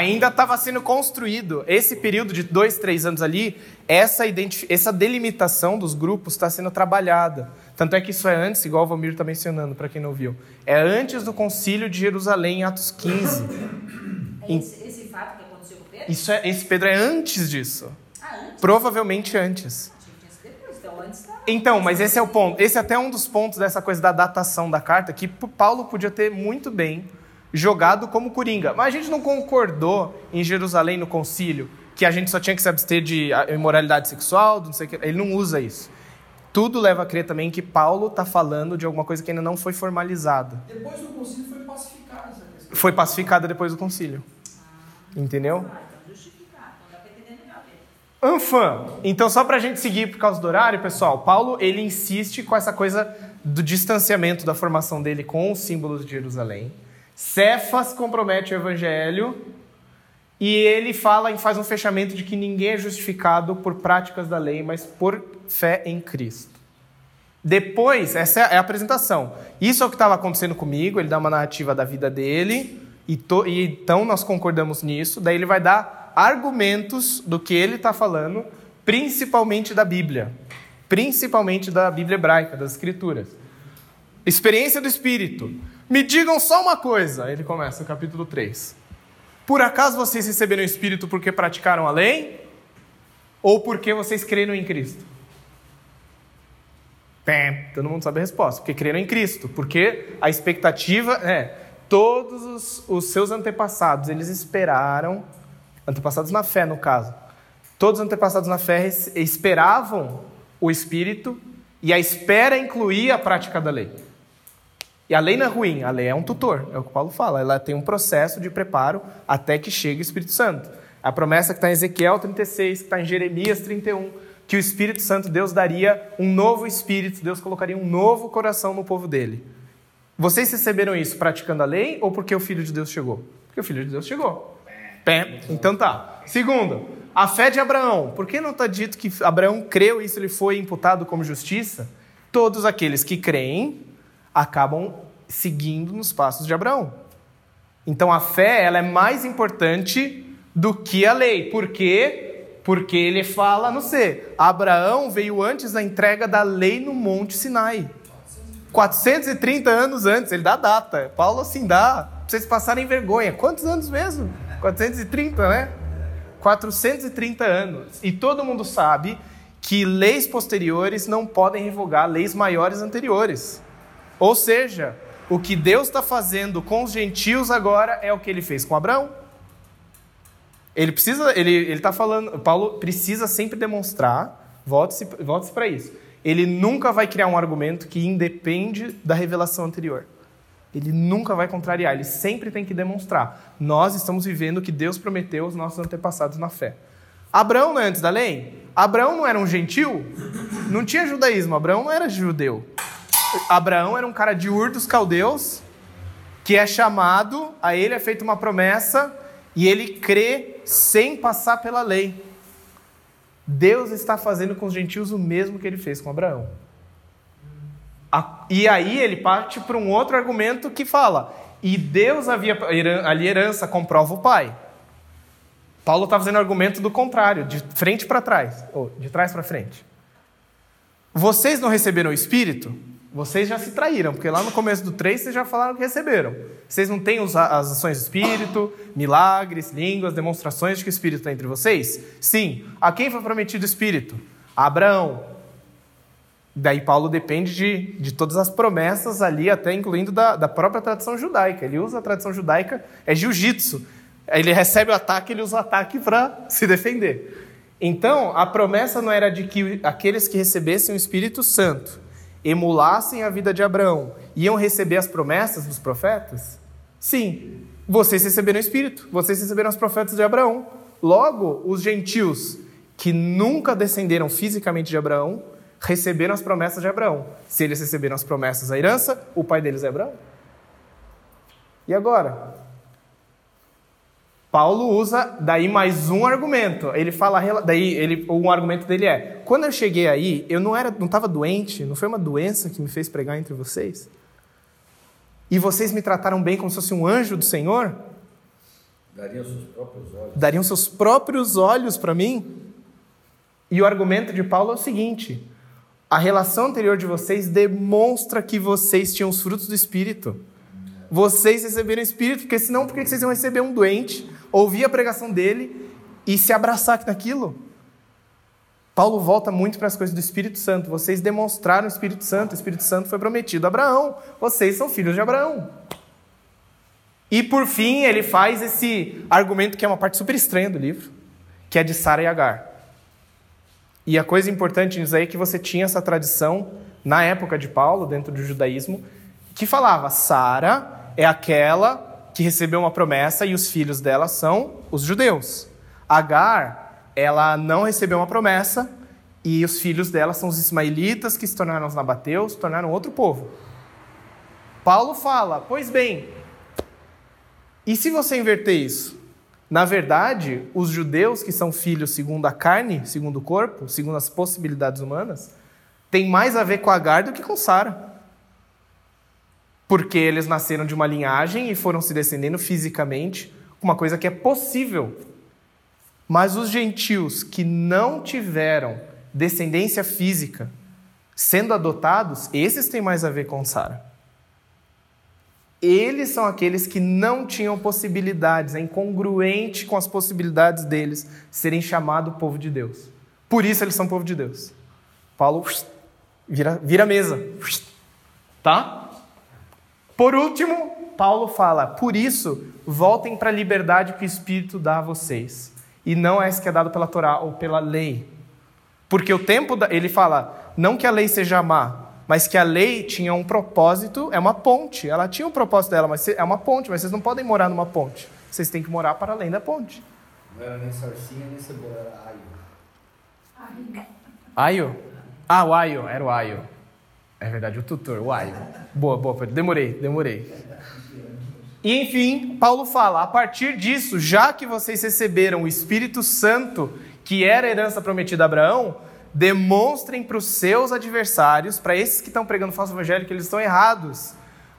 estava sendo construído. Esse período de dois, três anos ali, essa, essa delimitação dos grupos está sendo trabalhada. Tanto é que isso é antes, igual o Valmir está mencionando, para quem não viu. É antes do concílio de Jerusalém, em Atos 15. É esse, esse fato que aconteceu com Pedro? Isso é, esse Pedro é antes disso. Ah, antes? Provavelmente antes. Depois, então antes. Então, mas esse é o ponto. Esse é até um dos pontos dessa coisa da datação da carta, que Paulo podia ter muito bem jogado como coringa. Mas a gente não concordou em Jerusalém no concílio que a gente só tinha que se abster de imoralidade sexual, não sei o que. Ele não usa isso. Tudo leva a crer também que Paulo está falando de alguma coisa que ainda não foi formalizada. Depois do concílio foi pacificada essa questão. Foi pacificada depois do concílio. Entendeu? Ah, então. Anfã. Então, só para a gente seguir por causa do horário, pessoal, Paulo ele insiste com essa coisa do distanciamento da formação dele com os símbolos de Jerusalém. Cefas compromete o evangelho e ele fala e faz um fechamento de que ninguém é justificado por práticas da lei, mas por fé em Cristo. Depois, essa é a apresentação. Isso é o que estava acontecendo comigo, ele dá uma narrativa da vida dele, e, to, e então nós concordamos nisso. Daí ele vai dar argumentos do que ele está falando, principalmente da Bíblia, principalmente da Bíblia hebraica, das Escrituras. Experiência do Espírito. Me digam só uma coisa. Ele começa o capítulo 3. Por acaso vocês receberam o Espírito porque praticaram a lei? Ou porque vocês creram em Cristo? Pé, todo mundo sabe a resposta. Porque creram em Cristo. Porque a expectativa é todos os, os seus antepassados, eles esperaram, antepassados na fé no caso, todos os antepassados na fé esperavam o Espírito e a espera incluía a prática da lei. E a lei não é ruim, a lei é um tutor, é o que Paulo fala. Ela tem um processo de preparo até que chegue o Espírito Santo. A promessa que está em Ezequiel 36, que está em Jeremias 31, que o Espírito Santo, Deus daria um novo espírito, Deus colocaria um novo coração no povo dele. Vocês receberam isso praticando a lei ou porque o Filho de Deus chegou? Porque o Filho de Deus chegou. Pé. Então tá. Segundo, a fé de Abraão. Por que não está dito que Abraão creu e isso lhe foi imputado como justiça? Todos aqueles que creem acabam seguindo nos passos de Abraão. Então a fé ela é mais importante do que a lei. Por quê? Porque ele fala no C. Abraão veio antes da entrega da lei no Monte Sinai. 430 anos antes, ele dá data. Paulo assim dá, pra vocês passarem vergonha. Quantos anos mesmo? 430, né? 430 anos. E todo mundo sabe que leis posteriores não podem revogar leis maiores anteriores. Ou seja, o que Deus está fazendo com os gentios agora é o que ele fez com Abraão. Ele precisa, ele está falando, Paulo precisa sempre demonstrar, volte-se volte para isso. Ele nunca vai criar um argumento que independe da revelação anterior. Ele nunca vai contrariar, ele sempre tem que demonstrar. Nós estamos vivendo o que Deus prometeu aos nossos antepassados na fé. Abraão não é antes da lei? Abraão não era um gentil? Não tinha judaísmo, Abraão não era judeu. Abraão era um cara de Ur dos caldeus, que é chamado, a ele é feita uma promessa, e ele crê sem passar pela lei. Deus está fazendo com os gentios o mesmo que ele fez com Abraão. E aí ele parte para um outro argumento que fala: e Deus havia ali herança comprova o pai. Paulo está fazendo argumento do contrário, de frente para trás, ou de trás para frente. Vocês não receberam o Espírito? Vocês já se traíram, porque lá no começo do 3 vocês já falaram que receberam. Vocês não têm as ações do Espírito, milagres, línguas, demonstrações de que o Espírito está entre vocês? Sim. A quem foi prometido o Espírito? A Abraão. Daí Paulo depende de, de todas as promessas ali, até incluindo da, da própria tradição judaica. Ele usa a tradição judaica, é jiu-jitsu. Ele recebe o ataque, ele usa o ataque para se defender. Então, a promessa não era de que aqueles que recebessem o Espírito Santo emulassem a vida de Abraão, iam receber as promessas dos profetas? Sim, vocês receberam o Espírito, vocês receberam os profetas de Abraão. Logo, os gentios que nunca descenderam fisicamente de Abraão receberam as promessas de Abraão. Se eles receberam as promessas da herança, o pai deles é Abraão. E agora? Paulo usa daí mais um argumento. Ele fala, daí ele, um argumento dele é: quando eu cheguei aí, eu não era, não estava doente, não foi uma doença que me fez pregar entre vocês. E vocês me trataram bem como se fosse um anjo do Senhor. Dariam seus próprios olhos. Dariam seus próprios olhos para mim. E o argumento de Paulo é o seguinte: a relação anterior de vocês demonstra que vocês tinham os frutos do Espírito. Vocês receberam o Espírito, porque senão por que vocês iam receber um doente ouvir a pregação dele e se abraçar naquilo. Paulo volta muito para as coisas do Espírito Santo. Vocês demonstraram o Espírito Santo, o Espírito Santo foi prometido a Abraão. Vocês são filhos de Abraão. E por fim, ele faz esse argumento que é uma parte super estranha do livro, que é de Sara e Agar. E a coisa importante nisso aí é que você tinha essa tradição na época de Paulo, dentro do judaísmo, que falava: Sara é aquela que recebeu uma promessa e os filhos dela são os judeus. Agar, ela não recebeu uma promessa e os filhos dela são os ismaelitas que se tornaram os nabateus, se tornaram outro povo. Paulo fala: "Pois bem, e se você inverter isso? Na verdade, os judeus que são filhos segundo a carne, segundo o corpo, segundo as possibilidades humanas, têm mais a ver com Agar do que com Sara porque eles nasceram de uma linhagem e foram se descendendo fisicamente, uma coisa que é possível. Mas os gentios que não tiveram descendência física sendo adotados, esses têm mais a ver com Sara. Eles são aqueles que não tinham possibilidades, é incongruente com as possibilidades deles serem chamados povo de Deus. Por isso eles são povo de Deus. Paulo vira, vira mesa. Tá? Por último, Paulo fala: por isso, voltem para a liberdade que o Espírito dá a vocês, e não é esse que é dado pela Torá ou pela lei. Porque o tempo, da, ele fala, não que a lei seja má, mas que a lei tinha um propósito, é uma ponte. Ela tinha um propósito dela, mas é uma ponte, mas vocês não podem morar numa ponte. Vocês têm que morar para além da ponte. Não era nem sarcinha, nem cebola, era Aí, Aio? Ah, o Aio, era o Aio. É verdade, o tutor, o Aio. Boa, boa, Pedro. demorei, demorei. E enfim, Paulo fala: a partir disso, já que vocês receberam o Espírito Santo, que era a herança prometida a Abraão, demonstrem para os seus adversários, para esses que estão pregando falso evangelho, que eles estão errados.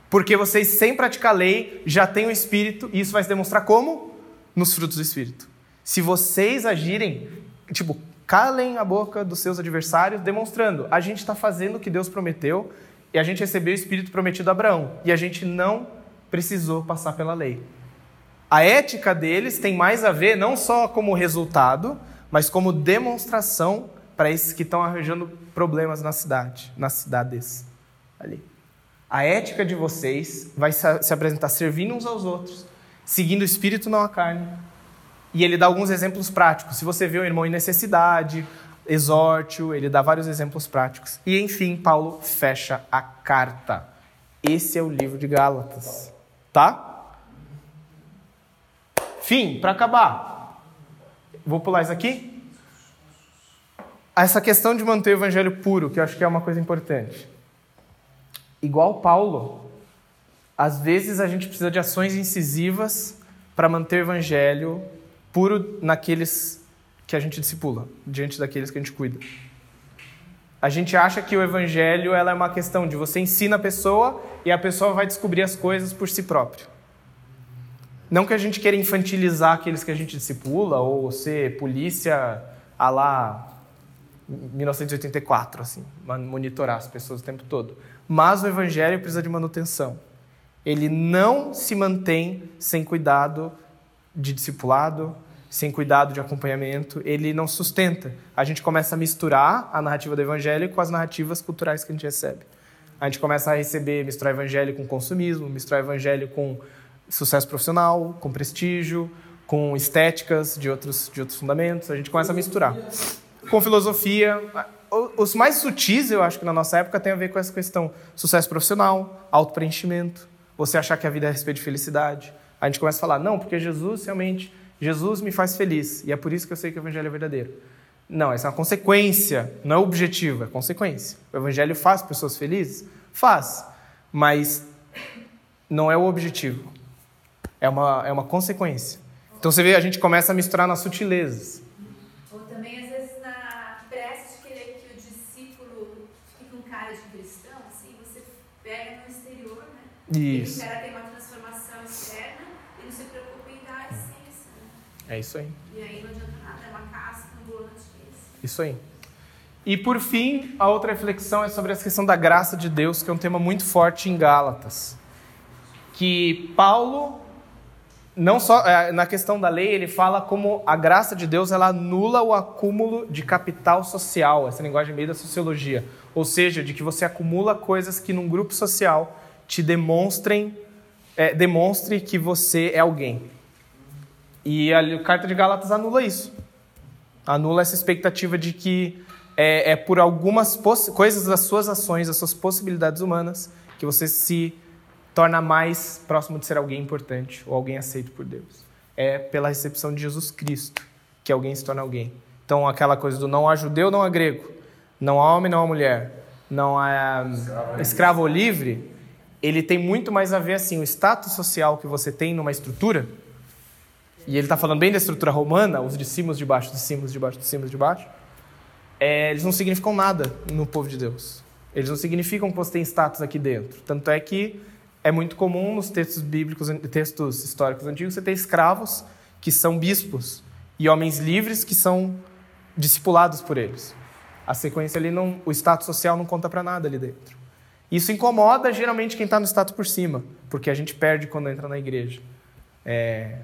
Porque vocês, sem praticar a lei, já têm o Espírito, e isso vai se demonstrar como? Nos frutos do Espírito. Se vocês agirem, tipo, calem a boca dos seus adversários, demonstrando, a gente está fazendo o que Deus prometeu, e a gente recebeu o Espírito prometido a Abraão, e a gente não precisou passar pela lei. A ética deles tem mais a ver não só como resultado, mas como demonstração para esses que estão arranjando problemas na cidade, nas cidades ali. A ética de vocês vai se apresentar servindo uns aos outros, seguindo o espírito não a carne. E ele dá alguns exemplos práticos. Se você vê um irmão em necessidade, exorte-o, ele dá vários exemplos práticos. E enfim, Paulo fecha a carta. Esse é o livro de Gálatas. Tá? Fim, para acabar. Vou pular isso aqui essa questão de manter o evangelho puro, que eu acho que é uma coisa importante. Igual Paulo, às vezes a gente precisa de ações incisivas para manter o evangelho puro naqueles que a gente discipula, diante daqueles que a gente cuida. A gente acha que o evangelho ela é uma questão de você ensina a pessoa e a pessoa vai descobrir as coisas por si próprio. Não que a gente queira infantilizar aqueles que a gente discipula ou ser polícia a lá 1984, assim, monitorar as pessoas o tempo todo. Mas o evangelho precisa de manutenção. Ele não se mantém sem cuidado de discipulado, sem cuidado de acompanhamento, ele não sustenta. A gente começa a misturar a narrativa do evangelho com as narrativas culturais que a gente recebe. A gente começa a receber, misturar evangelho com consumismo, misturar evangelho com sucesso profissional, com prestígio, com estéticas de outros, de outros fundamentos. A gente começa a misturar com filosofia. Os mais sutis, eu acho que na nossa época, tem a ver com essa questão: sucesso profissional, auto-preenchimento, você achar que a vida é a respeito de felicidade. A gente começa a falar, não, porque Jesus realmente, Jesus me faz feliz, e é por isso que eu sei que o Evangelho é verdadeiro. Não, essa é uma consequência, não é objetivo, é consequência. O Evangelho faz pessoas felizes? Faz, mas não é o objetivo, é uma, é uma consequência. Então você vê, a gente começa a misturar nas sutilezas. Isso. Ele quer ter uma É isso aí. E aí não adianta nada, é uma casca ambulante. Isso. aí. E por fim, a outra reflexão é sobre a questão da graça de Deus, que é um tema muito forte em Gálatas. Que Paulo, não só é, na questão da lei, ele fala como a graça de Deus ela anula o acúmulo de capital social, essa linguagem meio da sociologia. Ou seja, de que você acumula coisas que num grupo social te demonstrem, é, demonstre que você é alguém. E a carta de Gálatas anula isso. Anula essa expectativa de que é, é por algumas coisas das suas ações, das suas possibilidades humanas, que você se torna mais próximo de ser alguém importante ou alguém aceito por Deus. É pela recepção de Jesus Cristo que alguém se torna alguém. Então, aquela coisa do não há judeu, não há grego, não há homem, não há mulher, não há escravo, escravo ou livre, ele tem muito mais a ver assim, o status social que você tem numa estrutura, e ele está falando bem da estrutura romana, os de cima, os de baixo, de cima, os de baixo, de cima, os de baixo, é, eles não significam nada no povo de Deus. Eles não significam que você tem status aqui dentro. Tanto é que é muito comum nos textos bíblicos, textos históricos antigos, você ter escravos que são bispos e homens livres que são discipulados por eles. A sequência ali não, o status social não conta para nada ali dentro. Isso incomoda geralmente quem está no status por cima, porque a gente perde quando entra na igreja. É,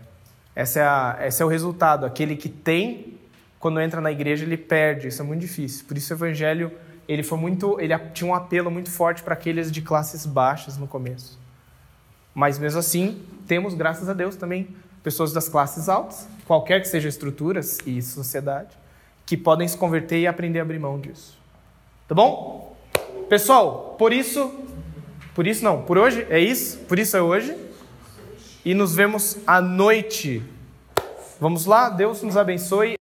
essa é a, esse é o resultado. Aquele que tem, quando entra na igreja, ele perde. Isso é muito difícil. Por isso o evangelho ele foi muito, ele tinha um apelo muito forte para aqueles de classes baixas no começo. Mas mesmo assim, temos, graças a Deus, também pessoas das classes altas, qualquer que seja estruturas e sociedade, que podem se converter e aprender a abrir mão disso. Tá bom? Pessoal, por isso, por isso não, por hoje é isso, por isso é hoje. E nos vemos à noite. Vamos lá, Deus nos abençoe.